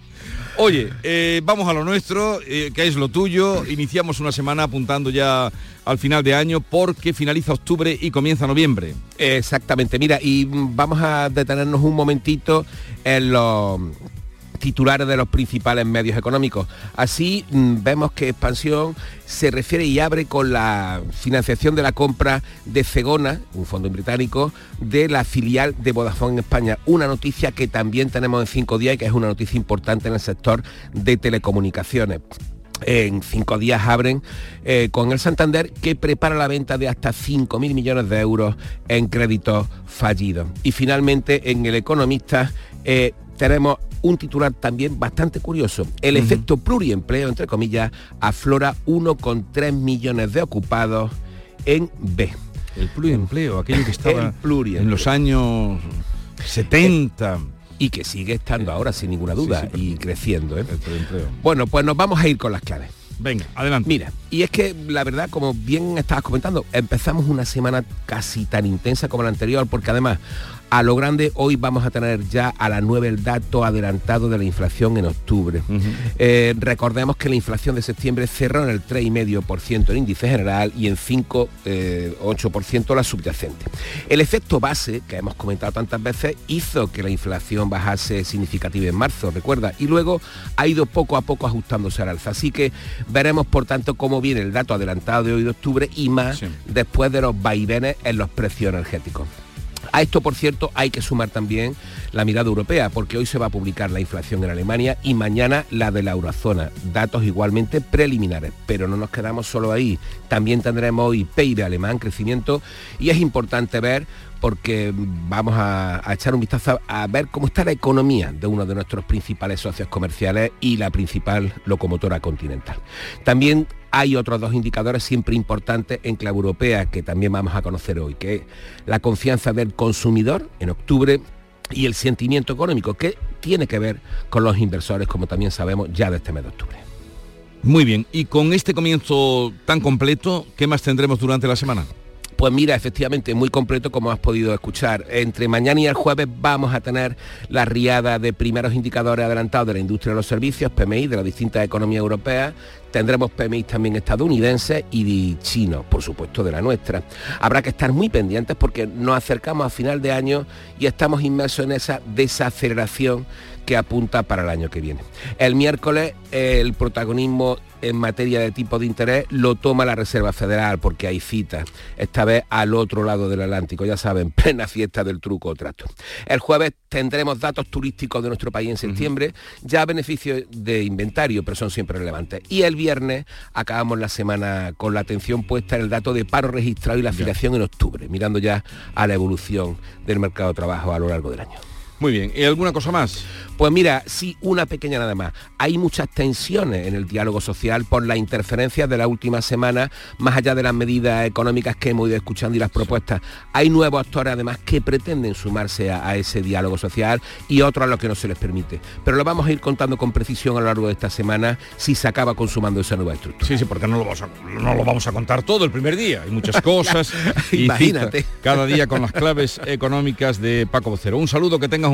Oye, eh, vamos a lo nuestro, eh, que es lo tuyo. Iniciamos una semana apuntando ya al final de año porque finaliza octubre y comienza noviembre. Exactamente, mira, y vamos a detenernos un momentito en los titulares de los principales medios económicos. Así mm, vemos que Expansión se refiere y abre con la financiación de la compra de Cegona, un fondo británico, de la filial de Vodafone en España. Una noticia que también tenemos en cinco días y que es una noticia importante en el sector de telecomunicaciones. En cinco días abren eh, con el Santander que prepara la venta de hasta 5.000 millones de euros en créditos fallidos. Y finalmente en El Economista eh, tenemos un titular también bastante curioso. El efecto pluriempleo, entre comillas, aflora 1,3 millones de ocupados en B. El pluriempleo, aquello que estaba en los años 70. Y que sigue estando ahora, sin ninguna duda, Sí, sí, y creciendo. ¿eh? Bueno, pues nos vamos a ir con las claves. Venga, adelante. Mira, y es que la verdad, como bien estabas comentando, empezamos una semana casi tan intensa como la anterior, porque además, a lo grande, hoy vamos a tener ya a las 9 el dato adelantado de la inflación en octubre. Eh, recordemos que la inflación de septiembre cerró en el 3,5% el índice general y en 5,8% la subyacente. El efecto base, que hemos comentado tantas veces, hizo que la inflación bajase significativa en marzo, recuerda, y luego ha ido poco a poco ajustándose al alza. Así que veremos, por tanto, cómo viene el dato adelantado de hoy de octubre y más después de los vaivenes en los precios energéticos. A esto, por cierto, hay que sumar también la mirada europea, porque hoy se va a publicar la inflación en Alemania y mañana la de la eurozona. Datos igualmente preliminares, pero no nos quedamos solo ahí. También tendremos hoy PIB alemán, crecimiento, y es importante ver porque vamos a, a echar un vistazo a ver cómo está la economía de uno de nuestros principales socios comerciales y la principal locomotora continental. También hay otros dos indicadores siempre importantes en clave europea que también vamos a conocer hoy, que es la confianza del consumidor en octubre y el sentimiento económico, que tiene que ver con los inversores, como también sabemos ya de este mes de octubre. Muy bien, y con este comienzo tan completo, ¿qué más tendremos durante la semana? Pues mira, efectivamente, muy completo como has podido escuchar. Entre mañana y el jueves vamos a tener la riada de primeros indicadores adelantados de la industria de los servicios, PMI, de las distintas economías europeas. Tendremos PMI también estadounidenses y chinos, por supuesto, de la nuestra. Habrá que estar muy pendientes porque nos acercamos a final de año y estamos inmersos en esa desaceleración que apunta para el año que viene. El miércoles el protagonismo en materia de tipo de interés lo toma la Reserva Federal porque hay citas, esta vez al otro lado del Atlántico, ya saben, plena fiesta del truco o trato. El jueves tendremos datos turísticos de nuestro país en septiembre, ya a beneficio de inventario, pero son siempre relevantes. Y el viernes acabamos la semana con la atención puesta en el dato de paro registrado y la afiliación en octubre, mirando ya a la evolución del mercado de trabajo a lo largo del año. Muy bien, ¿y alguna cosa más? Pues mira, sí, una pequeña nada más. Hay muchas tensiones en el diálogo social por las interferencias de la última semana, más allá de las medidas económicas que hemos ido escuchando y las propuestas. Hay nuevos actores además que pretenden sumarse a, a ese diálogo social y otros a los que no se les permite. Pero lo vamos a ir contando con precisión a lo largo de esta semana si se acaba consumando esa nueva estructura. Sí, sí, porque no lo vamos a, no lo vamos a contar todo el primer día. Hay muchas cosas. Imagínate. Cada día con las claves económicas de Paco Vocero. Un saludo, que tengas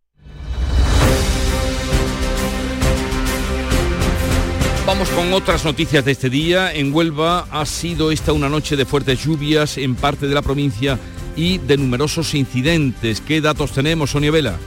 Vamos con otras noticias de este día. En Huelva ha sido esta una noche de fuertes lluvias en parte de la provincia y de numerosos incidentes. ¿Qué datos tenemos, Sonia Vela?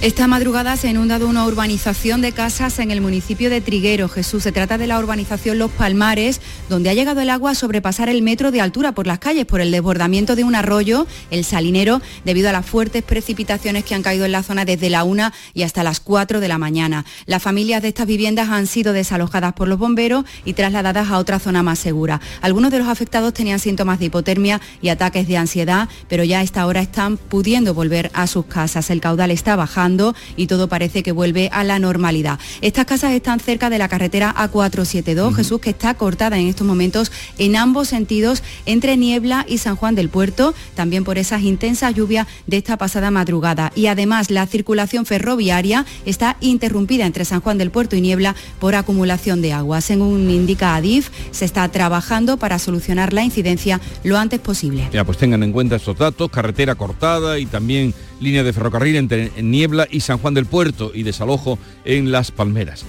Esta madrugada se ha inundado una urbanización de casas en el municipio de Triguero. Jesús, se trata de la urbanización Los Palmares, donde ha llegado el agua a sobrepasar el metro de altura por las calles por el desbordamiento de un arroyo, el Salinero, debido a las fuertes precipitaciones que han caído en la zona desde la 1 y hasta las 4 de la mañana. Las familias de estas viviendas han sido desalojadas por los bomberos y trasladadas a otra zona más segura. Algunos de los afectados tenían síntomas de hipotermia y ataques de ansiedad, pero ya a esta hora están pudiendo volver a sus casas. El caudal está bajando y todo parece que vuelve a la normalidad. Estas casas están cerca de la carretera A472, Jesús, que está cortada en estos momentos en ambos sentidos entre Niebla y San Juan del Puerto, también por esas intensas lluvias de esta pasada madrugada. Y además la circulación ferroviaria está interrumpida entre San Juan del Puerto y Niebla por acumulación de agua. Según indica Adif, se está trabajando para solucionar la incidencia lo antes posible. Ya, pues tengan en cuenta estos datos, carretera cortada y también línea de ferrocarril entre Niebla y San Juan del Puerto y desalojo en Las Palmeras.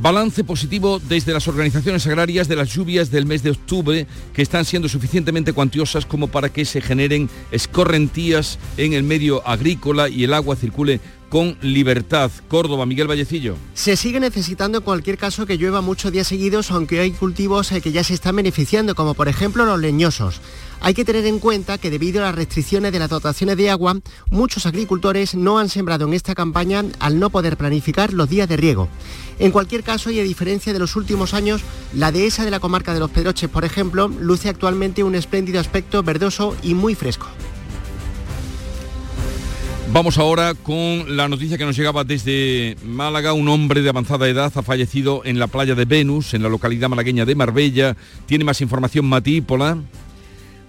Balance positivo desde las organizaciones agrarias de las lluvias del mes de octubre que están siendo suficientemente cuantiosas como para que se generen escorrentías en el medio agrícola y el agua circule con libertad. Córdoba, Miguel Vallecillo. Se sigue necesitando en cualquier caso que llueva muchos días seguidos, aunque hay cultivos eh, que ya se están beneficiando, como por ejemplo los leñosos. Hay que tener en cuenta que debido a las restricciones de las dotaciones de agua, muchos agricultores no han sembrado en esta campaña al no poder planificar los días de riego. En cualquier caso, y a diferencia de los últimos años, la dehesa de la comarca de los Pedroches, por ejemplo, luce actualmente un espléndido aspecto verdoso y muy fresco. Vamos ahora con la noticia que nos llegaba desde Málaga. Un hombre de avanzada edad ha fallecido en la playa de Venus, en la localidad malagueña de Marbella. Tiene más información Matípola.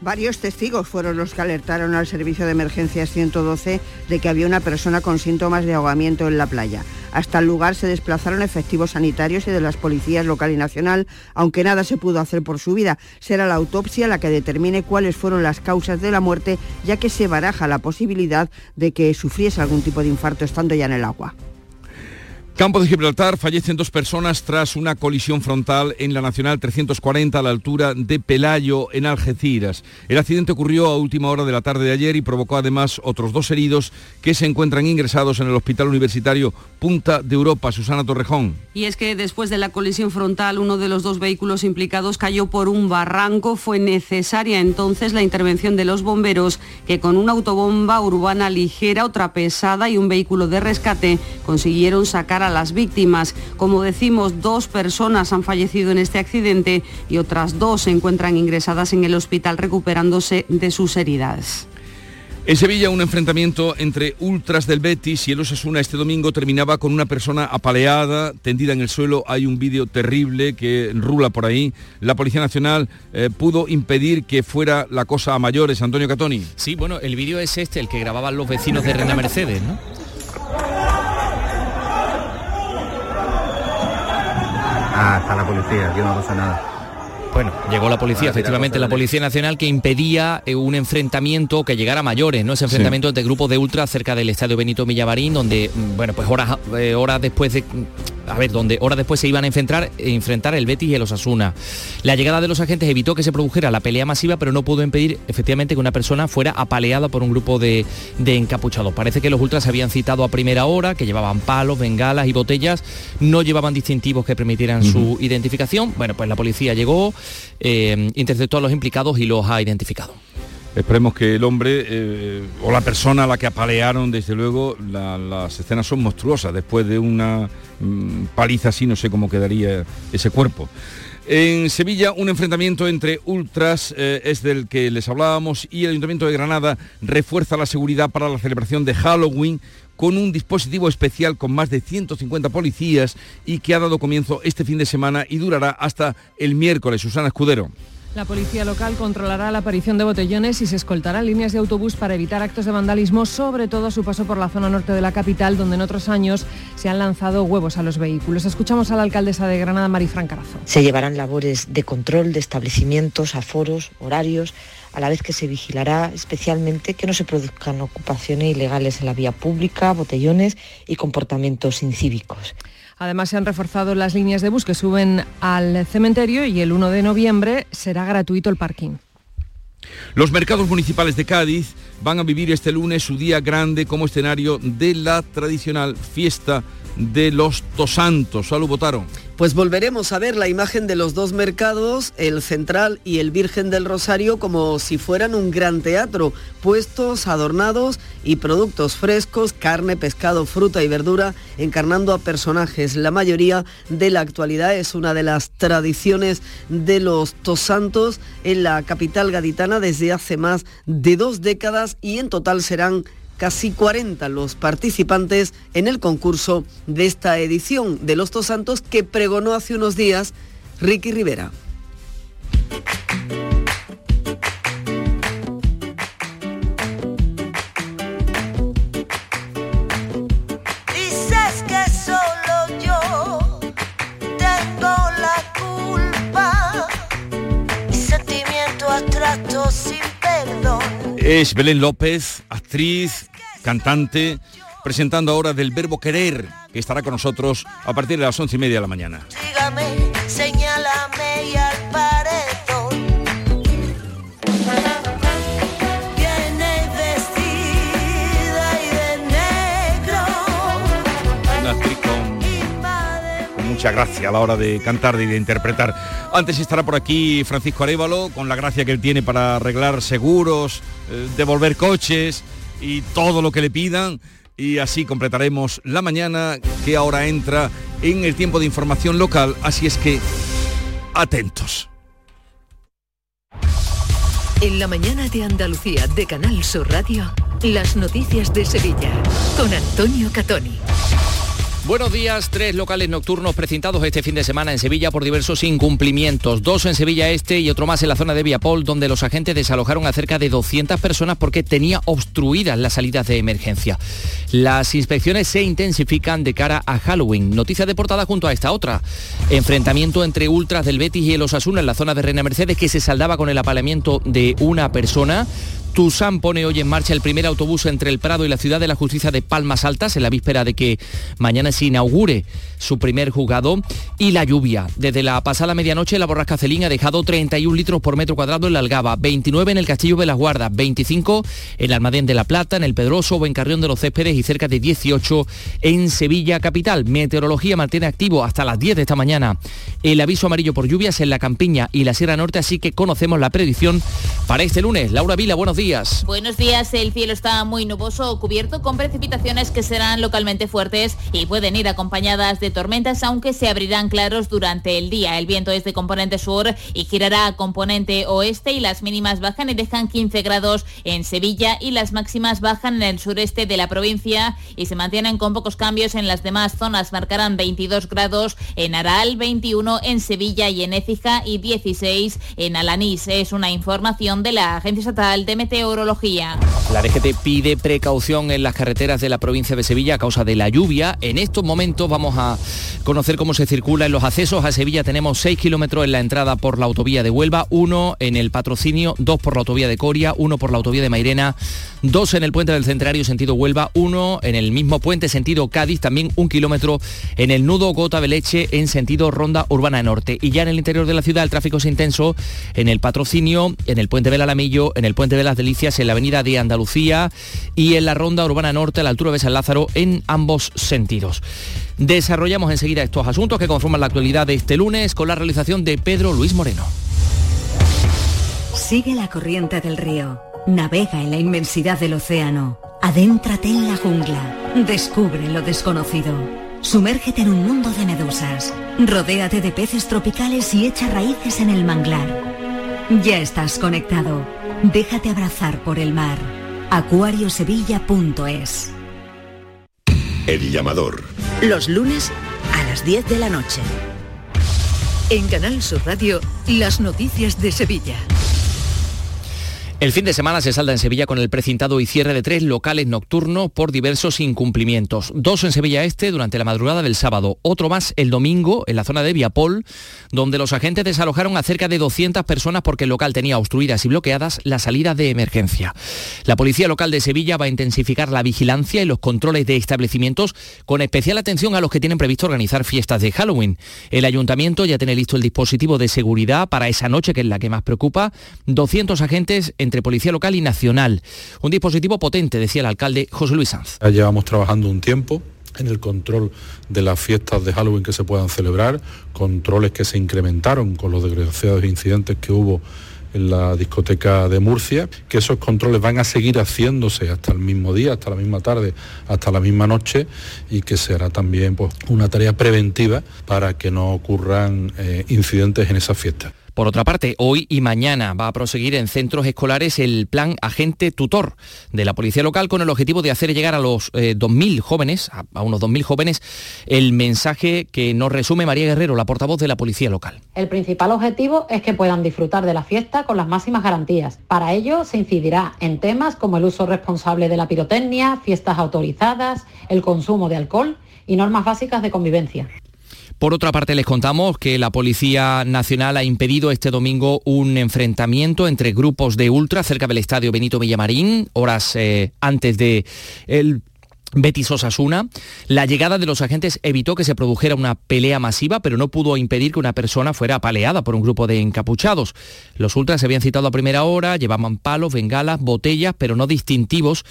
Varios testigos fueron los que alertaron al servicio de emergencias 112 de que había una persona con síntomas de ahogamiento en la playa. Hasta el lugar se desplazaron efectivos sanitarios y de las policías local y nacional, aunque nada se pudo hacer por su vida. Será la autopsia la que determine cuáles fueron las causas de la muerte, ya que se baraja la posibilidad de que sufriese algún tipo de infarto estando ya en el agua. Campo de Gibraltar fallecen dos personas tras una colisión frontal en la Nacional 340 a la altura de Pelayo, en Algeciras. El accidente ocurrió a última hora de la tarde de ayer y provocó además otros dos heridos que se encuentran ingresados en el Hospital Universitario Punta de Europa. Susana Torrejón. Y es que después de la colisión frontal, uno de los dos vehículos implicados cayó por un barranco. Fue necesaria entonces la intervención de los bomberos que con una autobomba urbana ligera, otra pesada y un vehículo de rescate consiguieron sacar a las víctimas. Como decimos, dos personas han fallecido en este accidente y otras dos se encuentran ingresadas en el hospital recuperándose de sus heridas. En Sevilla, un enfrentamiento entre ultras del Betis y el Osasuna este domingo terminaba con una persona apaleada, tendida en el suelo. Hay un vídeo terrible que rula por ahí. La Policía Nacional eh, pudo impedir que fuera la cosa a mayores. Antonio Catoni. Sí, bueno, el vídeo es este, el que grababan los vecinos de Reina Mercedes, ¿no? Ah, está la policía, aquí no pasa nada. Bueno, llegó la policía, efectivamente, la Policía Nacional que impedía eh, un enfrentamiento que llegara a mayores, ¿no? Ese enfrentamiento entre grupos de ultras cerca del estadio Benito Villamarín, donde, mm, bueno, pues horas, eh, horas después de a ver, donde horas después se iban a enfrentar, enfrentar el Betis y el Osasuna. La llegada de los agentes evitó que se produjera la pelea masiva, pero no pudo impedir efectivamente que una persona fuera apaleada por un grupo de, de encapuchados. Parece que los ultras se habían citado a primera hora, que llevaban palos, bengalas y botellas, no llevaban distintivos que permitieran su identificación. Bueno, pues la policía llegó, eh, interceptó a los implicados y los ha identificado. Esperemos que el hombre eh, o la persona a la que apalearon, desde luego, la- las escenas son monstruosas. Después de una mm, paliza así, no sé cómo quedaría ese cuerpo. En Sevilla, un enfrentamiento entre ultras eh, es del que les hablábamos y el Ayuntamiento de Granada refuerza la seguridad para la celebración de Halloween con un dispositivo especial con más de 150 policías y que ha dado comienzo este fin de semana y durará hasta el miércoles. Susana Escudero. La policía local controlará la aparición de botellones y se escoltarán líneas de autobús para evitar actos de vandalismo, sobre todo a su paso por la zona norte de la capital, donde en otros años se han lanzado huevos a los vehículos. Escuchamos a la alcaldesa de Granada, Marifran Carazo. Se llevarán labores de control de establecimientos, aforos, horarios, a la vez que se vigilará especialmente que no se produzcan ocupaciones ilegales en la vía pública, botellones y comportamientos incívicos. Además, se han reforzado las líneas de bus que suben al cementerio y el 1 de noviembre será gratuito el parking. Los mercados municipales de Cádiz van a vivir este lunes su día grande como escenario de la tradicional fiesta de los Tosantos. Salud, votaron. Pues volveremos a ver la imagen de los dos mercados, el Central y el Virgen del Rosario, como si fueran un gran teatro, puestos, adornados y productos frescos, carne, pescado, fruta y verdura, encarnando a personajes. La mayoría de la actualidad es una de las tradiciones de los Tosantos en la capital gaditana desde hace más de dos décadas y en total serán casi 40 los participantes en el concurso de esta edición de Los Dos Santos que pregonó hace unos días Ricky Rivera. Es Belén López, actriz, cantante, presentando ahora del verbo querer, que estará con nosotros a partir de las once y media de la mañana. Mucha gracia a la hora de cantar y de interpretar. Antes estará por aquí Francisco Arevalo, con la gracia que él tiene para arreglar seguros, eh, devolver coches y todo lo que le pidan. Y así completaremos la mañana que ahora entra en el tiempo de información local. Así es que, atentos. En la mañana de Andalucía de Canal Sur Radio, las noticias de Sevilla con Antonio Catoni. Buenos días, tres locales nocturnos precintados este fin de semana en Sevilla por diversos incumplimientos. Dos en Sevilla Este y otro más en la zona de Viapol, donde los agentes desalojaron a cerca de 200 personas porque tenía obstruidas las salidas de emergencia. Las inspecciones se intensifican de cara a Halloween. Noticia de portada junto a esta otra. Enfrentamiento entre ultras del Betis y el Osasuna en la zona de Reina Mercedes que se saldaba con el apaleamiento de una persona. Tusam pone hoy en marcha el primer autobús entre el Prado y la Ciudad de la Justicia de Palmas Altas en la víspera de que mañana se inaugure su primer juzgado y la lluvia. Desde la pasada medianoche la borrasca Celín ha dejado 31 litros por metro cuadrado en la Algaba, 29 en el Castillo de las Guardas, 25 en el Almadén de la Plata, en el Pedroso o en Carrión de los Céspedes y cerca de 18 en Sevilla capital. Meteorología mantiene activo hasta las 10 de esta mañana el aviso amarillo por lluvias en la Campiña y la Sierra Norte, así que conocemos la predicción para este lunes. Laura Vila, buenos días. Buenos días, el cielo está muy nuboso cubierto con precipitaciones que serán localmente fuertes y pueden ir acompañadas de tormentas, aunque se abrirán claros durante el día. El viento es de componente sur y girará a componente oeste y las mínimas bajan y dejan 15 grados en Sevilla y las máximas bajan en el sureste de la provincia y se mantienen con pocos cambios en las demás zonas. Marcarán 22 grados en Aral, 21 en Sevilla y en Écija y 16 en Alanís. Es una información de la Agencia Estatal de Meteorología. La DGT pide precaución en las carreteras de la provincia de Sevilla a causa de la lluvia. En estos momentos vamos a conocer cómo se circula en los accesos a Sevilla. Tenemos 6 kilómetros en la entrada por la autovía de Huelva, uno en el patrocinio, dos por la autovía de Coria, uno por la autovía de Mairena, dos en el puente del Centenario sentido Huelva, uno en el mismo puente sentido Cádiz, también un kilómetro en el nudo Gota de Leche en sentido Ronda Urbana Norte. Y ya en el interior de la ciudad el tráfico es intenso en el patrocinio, en el puente del Alamillo, en el puente de las En la avenida de Andalucía y en la Ronda Urbana Norte a la altura de San Lázaro en ambos sentidos. Desarrollamos enseguida estos asuntos que conforman la actualidad de este lunes con la realización de Pedro Luis Moreno. Sigue la corriente del río. Navega en la inmensidad del océano. Adéntrate en la jungla. Descubre lo desconocido. Sumérgete en un mundo de medusas. Rodéate de peces tropicales y echa raíces en el manglar. Ya estás conectado. Déjate abrazar por el mar. acuariosevilla.es El llamador. Los lunes a las 10 de la noche. En Canal Sur Radio, las noticias de Sevilla. El fin de semana se salda en Sevilla con el precintado y cierre de tres locales nocturnos por diversos incumplimientos. Dos en Sevilla Este durante la madrugada del sábado, otro más el domingo en la zona de Viapol, donde los agentes desalojaron a cerca de 200 personas porque el local tenía obstruidas y bloqueadas las salidas de emergencia. La Policía Local de Sevilla va a intensificar la vigilancia y los controles de establecimientos con especial atención a los que tienen previsto organizar fiestas de Halloween. El ayuntamiento ya tiene listo el dispositivo de seguridad para esa noche, que es la que más preocupa. 200 agentes entre policía local y nacional. Un dispositivo potente, decía el alcalde José Luis Sanz. Ya llevamos trabajando un tiempo en el control de las fiestas de Halloween que se puedan celebrar, controles que se incrementaron con los desgraciados incidentes que hubo en la discoteca de Murcia, que esos controles van a seguir haciéndose hasta el mismo día, hasta la misma tarde, hasta la misma noche y que será también pues, una tarea preventiva para que no ocurran eh, incidentes en esas fiestas. Por otra parte, hoy y mañana va a proseguir en centros escolares el plan agente tutor de la Policía Local con el objetivo de hacer llegar a los eh, 2.000 jóvenes, a, a unos 2.000 jóvenes, el mensaje que nos resume María Guerrero, la portavoz de la Policía Local. El principal objetivo es que puedan disfrutar de la fiesta con las máximas garantías. Para ello se incidirá en temas como el uso responsable de la pirotecnia, fiestas autorizadas, el consumo de alcohol y normas básicas de convivencia. Por otra parte, les contamos que la Policía Nacional ha impedido este domingo un enfrentamiento entre grupos de ultra cerca del estadio Benito Villamarín, horas eh, antes de el Betis Osasuna. La llegada de los agentes evitó que se produjera una pelea masiva, pero no pudo impedir que una persona fuera apaleada por un grupo de encapuchados. Los ultras se habían citado a primera hora, llevaban palos, bengalas, botellas, pero no distintivos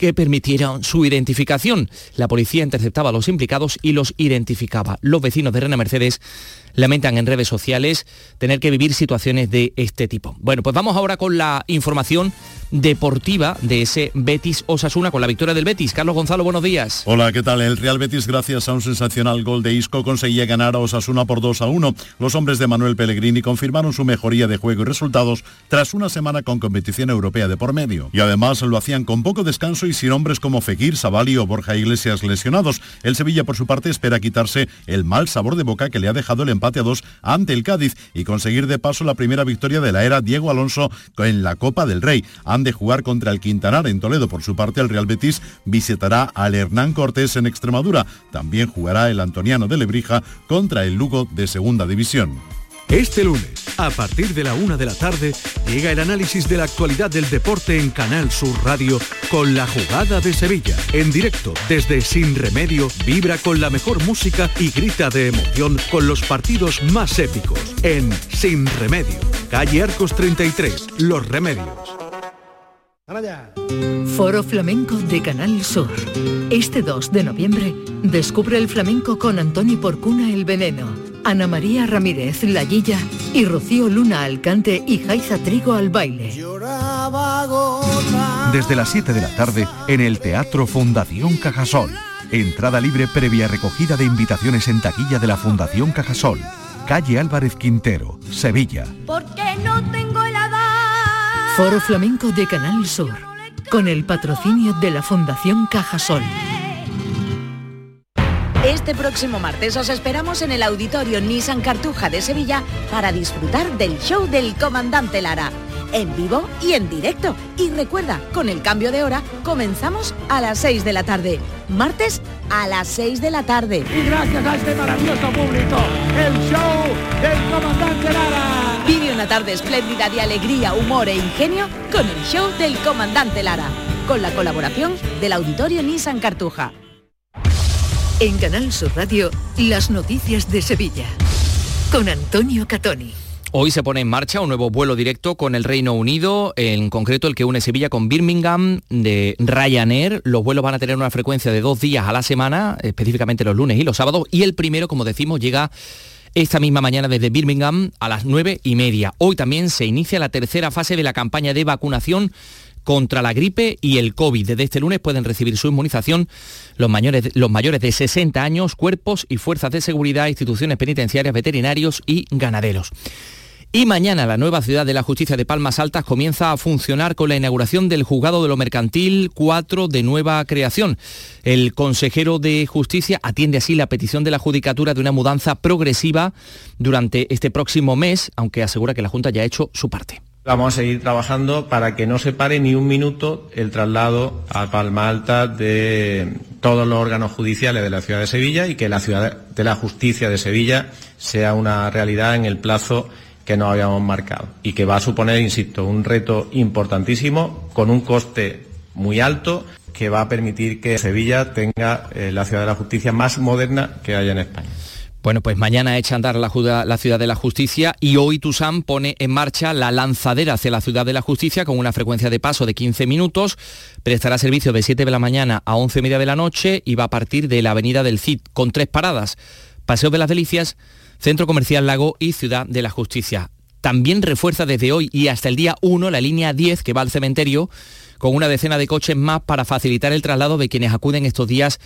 que permitieran su identificación. La policía interceptaba a los implicados y los identificaba. Los vecinos de Rena Mercedes lamentan en redes sociales tener que vivir situaciones de este tipo. Bueno, pues vamos ahora con la información deportiva de ese Betis Osasuna con la victoria del Betis. Carlos Gonzalo, buenos días. Hola, ¿qué tal? El Real Betis, gracias a un sensacional gol de Isco, conseguía ganar a Osasuna por 2 a 1. Los hombres de Manuel Pellegrini confirmaron su mejoría de juego y resultados tras una semana con competición europea de por medio. Y además lo hacían con poco descanso y sin hombres como Fekir, Savali o Borja Iglesias lesionados. El Sevilla, por su parte, espera quitarse el mal sabor de boca que le ha dejado el empate a 2 ante el Cádiz y conseguir de paso la primera victoria de la era Diego Alonso en la Copa del Rey. Han de jugar contra el Quintanar en Toledo. Por su parte, el Real Betis visitará al Hernán Cortés en Extremadura. También jugará el Antoniano de Lebrija contra el Lugo de Segunda División. Este lunes, a partir de la una de la tarde, llega el análisis de la actualidad del deporte en Canal Sur Radio con la jugada de Sevilla. En directo, desde Sin Remedio, vibra con la mejor música y grita de emoción con los partidos más épicos. En Sin Remedio, calle Arcos 33, Los Remedios. Foro Flamenco de Canal Sur. Este 2 de noviembre, descubre el flamenco con Antoni Porcuna el Veneno, Ana María Ramírez La Guilla y Rocío Luna al cante y Jaiza Trigo al baile. Desde las 7 de la tarde en el Teatro Fundación Cajasol. Entrada libre previa recogida de invitaciones en taquilla de la Fundación Cajasol. Calle Álvarez Quintero, Sevilla. Porque no tengo el Foro Flamenco de Canal Sur. Con el patrocinio de la Fundación Cajasol. Este próximo martes os esperamos en el Auditorio Nissan Cartuja de Sevilla para disfrutar del show del Comandante Lara. En vivo y en directo. Y recuerda, con el cambio de hora, comenzamos a las 6 de la tarde. Martes a las 6 de la tarde. Y gracias a este maravilloso público, el show del Comandante Lara. Vive una tarde espléndida de alegría, humor e ingenio con el show del Comandante Lara. Con la colaboración del Auditorio Nissan Cartuja. En Canal Sur Radio, las noticias de Sevilla. Con Antonio Catoni. Hoy se pone en marcha un nuevo vuelo directo con el Reino Unido, en concreto el que une Sevilla con Birmingham de Ryanair. Los vuelos van a tener una frecuencia de dos días a la semana, específicamente los lunes y los sábados, y el primero, como decimos, llega esta misma mañana desde Birmingham a las nueve y media. Hoy también se inicia la tercera fase de la campaña de vacunación contra la gripe y el COVID. Desde este lunes pueden recibir su inmunización los mayores, los mayores de 60 años, cuerpos y fuerzas de seguridad, instituciones penitenciarias, veterinarios y ganaderos. Y mañana la nueva ciudad de la justicia de Palmas Altas comienza a funcionar con la inauguración del juzgado de lo mercantil 4 de nueva creación. El consejero de justicia atiende así la petición de la judicatura de una mudanza progresiva durante este próximo mes, aunque asegura que la Junta ya ha hecho su parte. Vamos a seguir trabajando para que no se pare ni un minuto el traslado a Palma Alta de todos los órganos judiciales de la ciudad de Sevilla y que la ciudad de la justicia de Sevilla sea una realidad en el plazo que nos habíamos marcado y que va a suponer, insisto, un reto importantísimo con un coste muy alto que va a permitir que Sevilla tenga eh, la ciudad de la justicia más moderna que haya en España. Bueno, pues mañana echa a andar la, Ciudad de la Justicia y hoy Tusam pone en marcha la lanzadera hacia la Ciudad de la Justicia con una frecuencia de paso de 15 minutos. Prestará servicio de 7 de la mañana a 11 y media de la noche y va a partir de la Avenida del Cid con tres paradas. Paseo de las Delicias, Centro Comercial Lago y Ciudad de la Justicia. También refuerza desde hoy y hasta el día 1 la línea 10 que va al cementerio con una decena de coches más para facilitar el traslado de quienes acuden estos días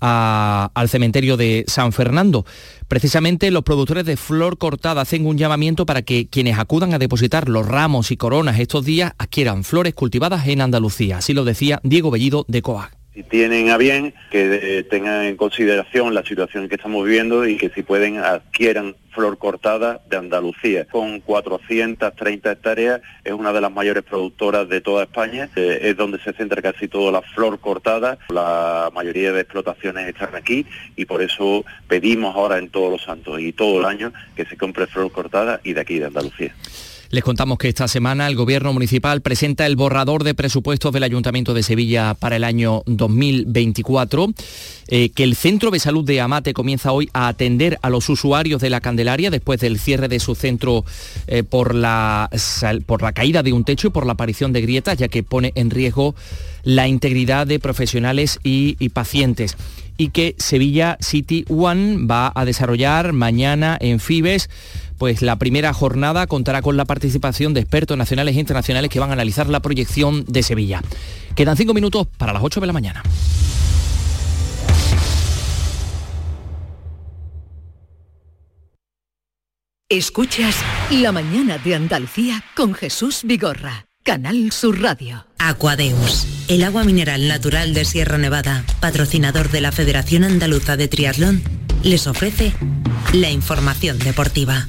al cementerio de San Fernando. Precisamente los productores de flor cortada hacen un llamamiento para que quienes acudan a depositar los ramos y coronas estos días adquieran flores cultivadas en Andalucía. Así lo decía Diego Bellido de COAG si tienen a bien que eh, tengan en consideración la situación que estamos viviendo y que si pueden adquieran flor cortada de Andalucía. Con 430 hectáreas es una de las mayores productoras de toda España, eh, es donde se centra casi toda la flor cortada, la mayoría de explotaciones están aquí y por eso pedimos ahora en todos los santos y todo el año que se compre flor cortada y de aquí de Andalucía. Les contamos que esta semana el Gobierno Municipal presenta el borrador de presupuestos del Ayuntamiento de Sevilla para el año 2024, eh, que el Centro de Salud de Amate comienza hoy a atender a los usuarios de la Candelaria después del cierre de su centro eh, por, la, por la caída de un techo y por la aparición de grietas, ya que pone en riesgo la integridad de profesionales y, y pacientes. Y que Sevilla City One va a desarrollar mañana en Fibes pues la primera jornada contará con la participación de expertos nacionales e internacionales que van a analizar la proyección de Sevilla. Quedan cinco minutos para las 8 de la mañana. Escuchas La mañana de Andalucía con Jesús Vigorra, Canal Sur Radio. Aquadeus, el agua mineral natural de Sierra Nevada, patrocinador de la Federación Andaluza de Triatlón, les ofrece la información deportiva.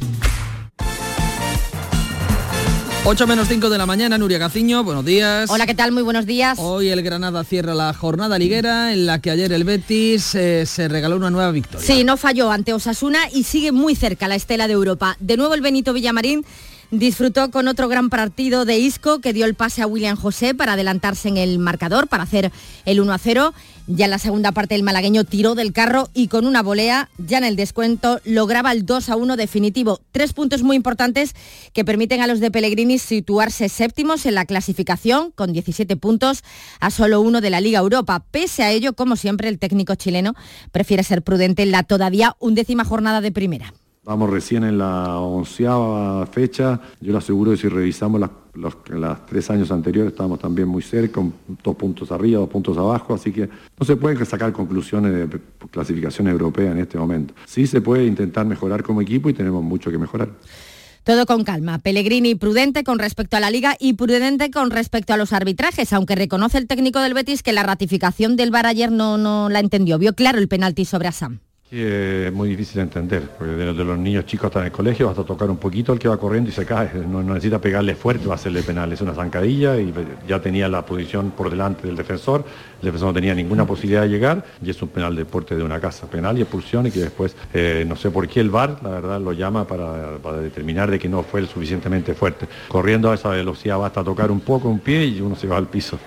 8 menos 5 de la mañana, Nuria Gaciño, buenos días. Hola, ¿qué tal? Muy buenos días. Hoy el Granada cierra la jornada liguera en la que ayer el Betis eh, se regaló una nueva victoria. Sí, no falló ante Osasuna y sigue muy cerca la estela de Europa. De nuevo el Benito Villamarín disfrutó con otro gran partido de Isco que dio el pase a William José para adelantarse en el marcador, para hacer el 1 a 0. Ya en la segunda parte el malagueño tiró del carro y con una volea, ya en el descuento, lograba el 2 a 1 definitivo. Tres puntos muy importantes que permiten a los de Pellegrini situarse séptimos en la clasificación con 17 puntos a solo uno de la Liga Europa. Pese a ello, como siempre, el técnico chileno prefiere ser prudente en la todavía undécima jornada de primera. Vamos recién en la onceava fecha. Yo le aseguro que si revisamos las, los, tres años anteriores estábamos también muy cerca, dos puntos arriba, dos puntos abajo, así que no se pueden sacar conclusiones de clasificación europea en este momento. Sí se puede intentar mejorar como equipo y tenemos mucho que mejorar. Todo con calma. Pellegrini prudente con respecto a la liga y prudente con respecto a los arbitrajes, aunque reconoce el técnico del Betis que la ratificación del VAR ayer no, no la entendió. Vio claro el penalti sobre Assam. Sí, es muy difícil de entender, porque de, los niños chicos hasta en el colegio basta tocar un poquito el que va corriendo y se cae, no, necesita pegarle fuerte va a hacerle penal, es una zancadilla y ya tenía la posición por delante del defensor, el defensor no tenía ninguna posibilidad de llegar y es un penal de deporte de una casa, penal y expulsión y que después eh, no sé por qué el VAR, la verdad, lo llama para, para determinar de que no fue el suficientemente fuerte. Corriendo a esa velocidad basta tocar un poco un pie y uno se va al piso.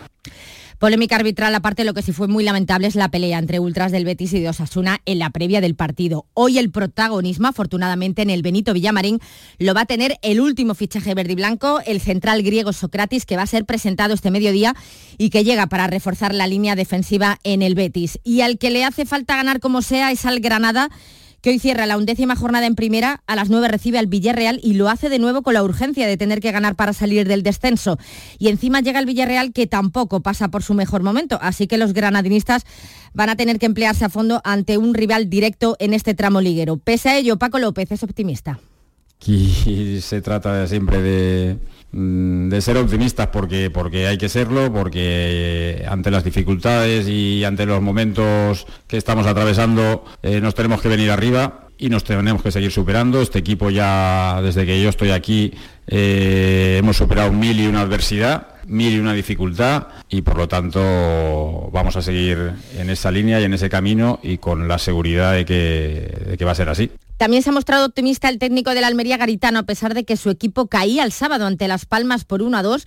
Polémica arbitral, aparte lo que sí fue muy lamentable es la pelea entre ultras del Betis y de Osasuna en la previa del partido. Hoy el protagonismo, afortunadamente en el Benito Villamarín, lo va a tener el último fichaje verde y blanco, el central griego Socratis, que va a ser presentado este mediodía y que llega para reforzar la línea defensiva en el Betis. Y al que le hace falta ganar como sea es al Granada que hoy cierra la undécima jornada en primera, a las nueve recibe al Villarreal y lo hace de nuevo con la urgencia de tener que ganar para salir del descenso. Y encima llega el Villarreal que tampoco pasa por su mejor momento, así que los granadinistas van a tener que emplearse a fondo ante un rival directo en este tramo liguero. Pese a ello, Paco López es optimista. Aquí se trata siempre de, mm, de ser optimistas porque, porque hay que serlo, porque ante las dificultades y ante los momentos que estamos atravesando eh, nos tenemos que venir arriba y nos tenemos que seguir superando. Este equipo ya, desde que yo estoy aquí, eh, hemos superado mil y una adversidad, mil y una dificultad y por lo tanto vamos a seguir en esa línea y en ese camino y con la seguridad de que, de que va a ser así. También se ha mostrado optimista el técnico de la Almería Garitano, a pesar de que su equipo caía el sábado ante Las Palmas por 1 a 2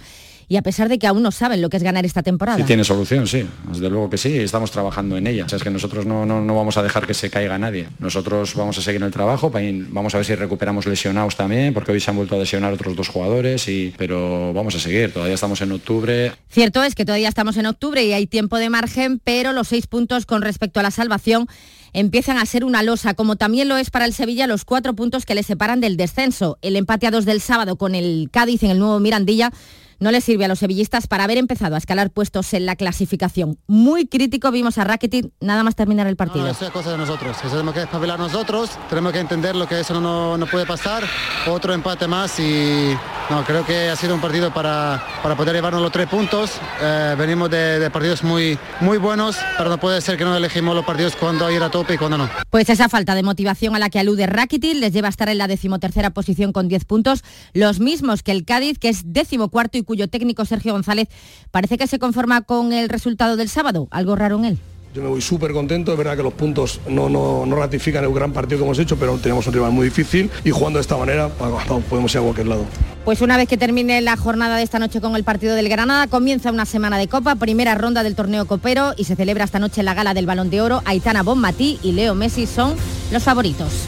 y a pesar de que aún no saben lo que es ganar esta temporada. Sí tiene solución, sí, desde luego que sí, estamos trabajando en ella. O sea, es que nosotros no, no, no, vamos a dejar que se caiga nadie. Nosotros vamos a seguir en el trabajo, vamos a ver si recuperamos lesionados también, porque hoy se han vuelto a lesionar otros dos jugadores, y, pero vamos a seguir, todavía estamos en octubre. Cierto es que todavía estamos en octubre y hay tiempo de margen, pero los seis puntos con respecto a la salvación empiezan a ser una losa, como también lo es para el Sevilla los cuatro puntos que le separan del descenso. El empate a dos del sábado con el Cádiz en el nuevo Mirandilla no le sirve a los sevillistas para haber empezado a escalar puestos en la clasificación. Muy crítico vimos a Rakitic nada más terminar el partido. No, eso es cosa de nosotros, eso tenemos que espabilar nosotros, tenemos que entender lo que eso no, no puede pasar, otro empate más y no, creo que ha sido un partido para, para poder llevarnos los tres puntos, eh, venimos de, de, partidos muy, muy buenos, pero no puede ser que no elegimos los partidos cuando ir a tope y cuando no. Pues esa falta de motivación a la que alude Rakitic les lleva a estar en la decimotercera posición con 10 puntos, los mismos que el Cádiz, que es décimo cuarto y cuyo técnico Sergio González parece que se conforma con el resultado del sábado. Algo raro en él. Yo me voy súper contento, es verdad que los puntos no, no, no, ratifican el gran partido que hemos hecho, pero tenemos un rival muy difícil y jugando de esta manera podemos ir a cualquier lado. Pues una vez que termine la jornada de esta noche con el partido del Granada, comienza una semana de Copa, primera ronda del torneo copero y se celebra esta noche la gala del Balón de Oro. Aitana Bonmatí y Leo Messi son los favoritos.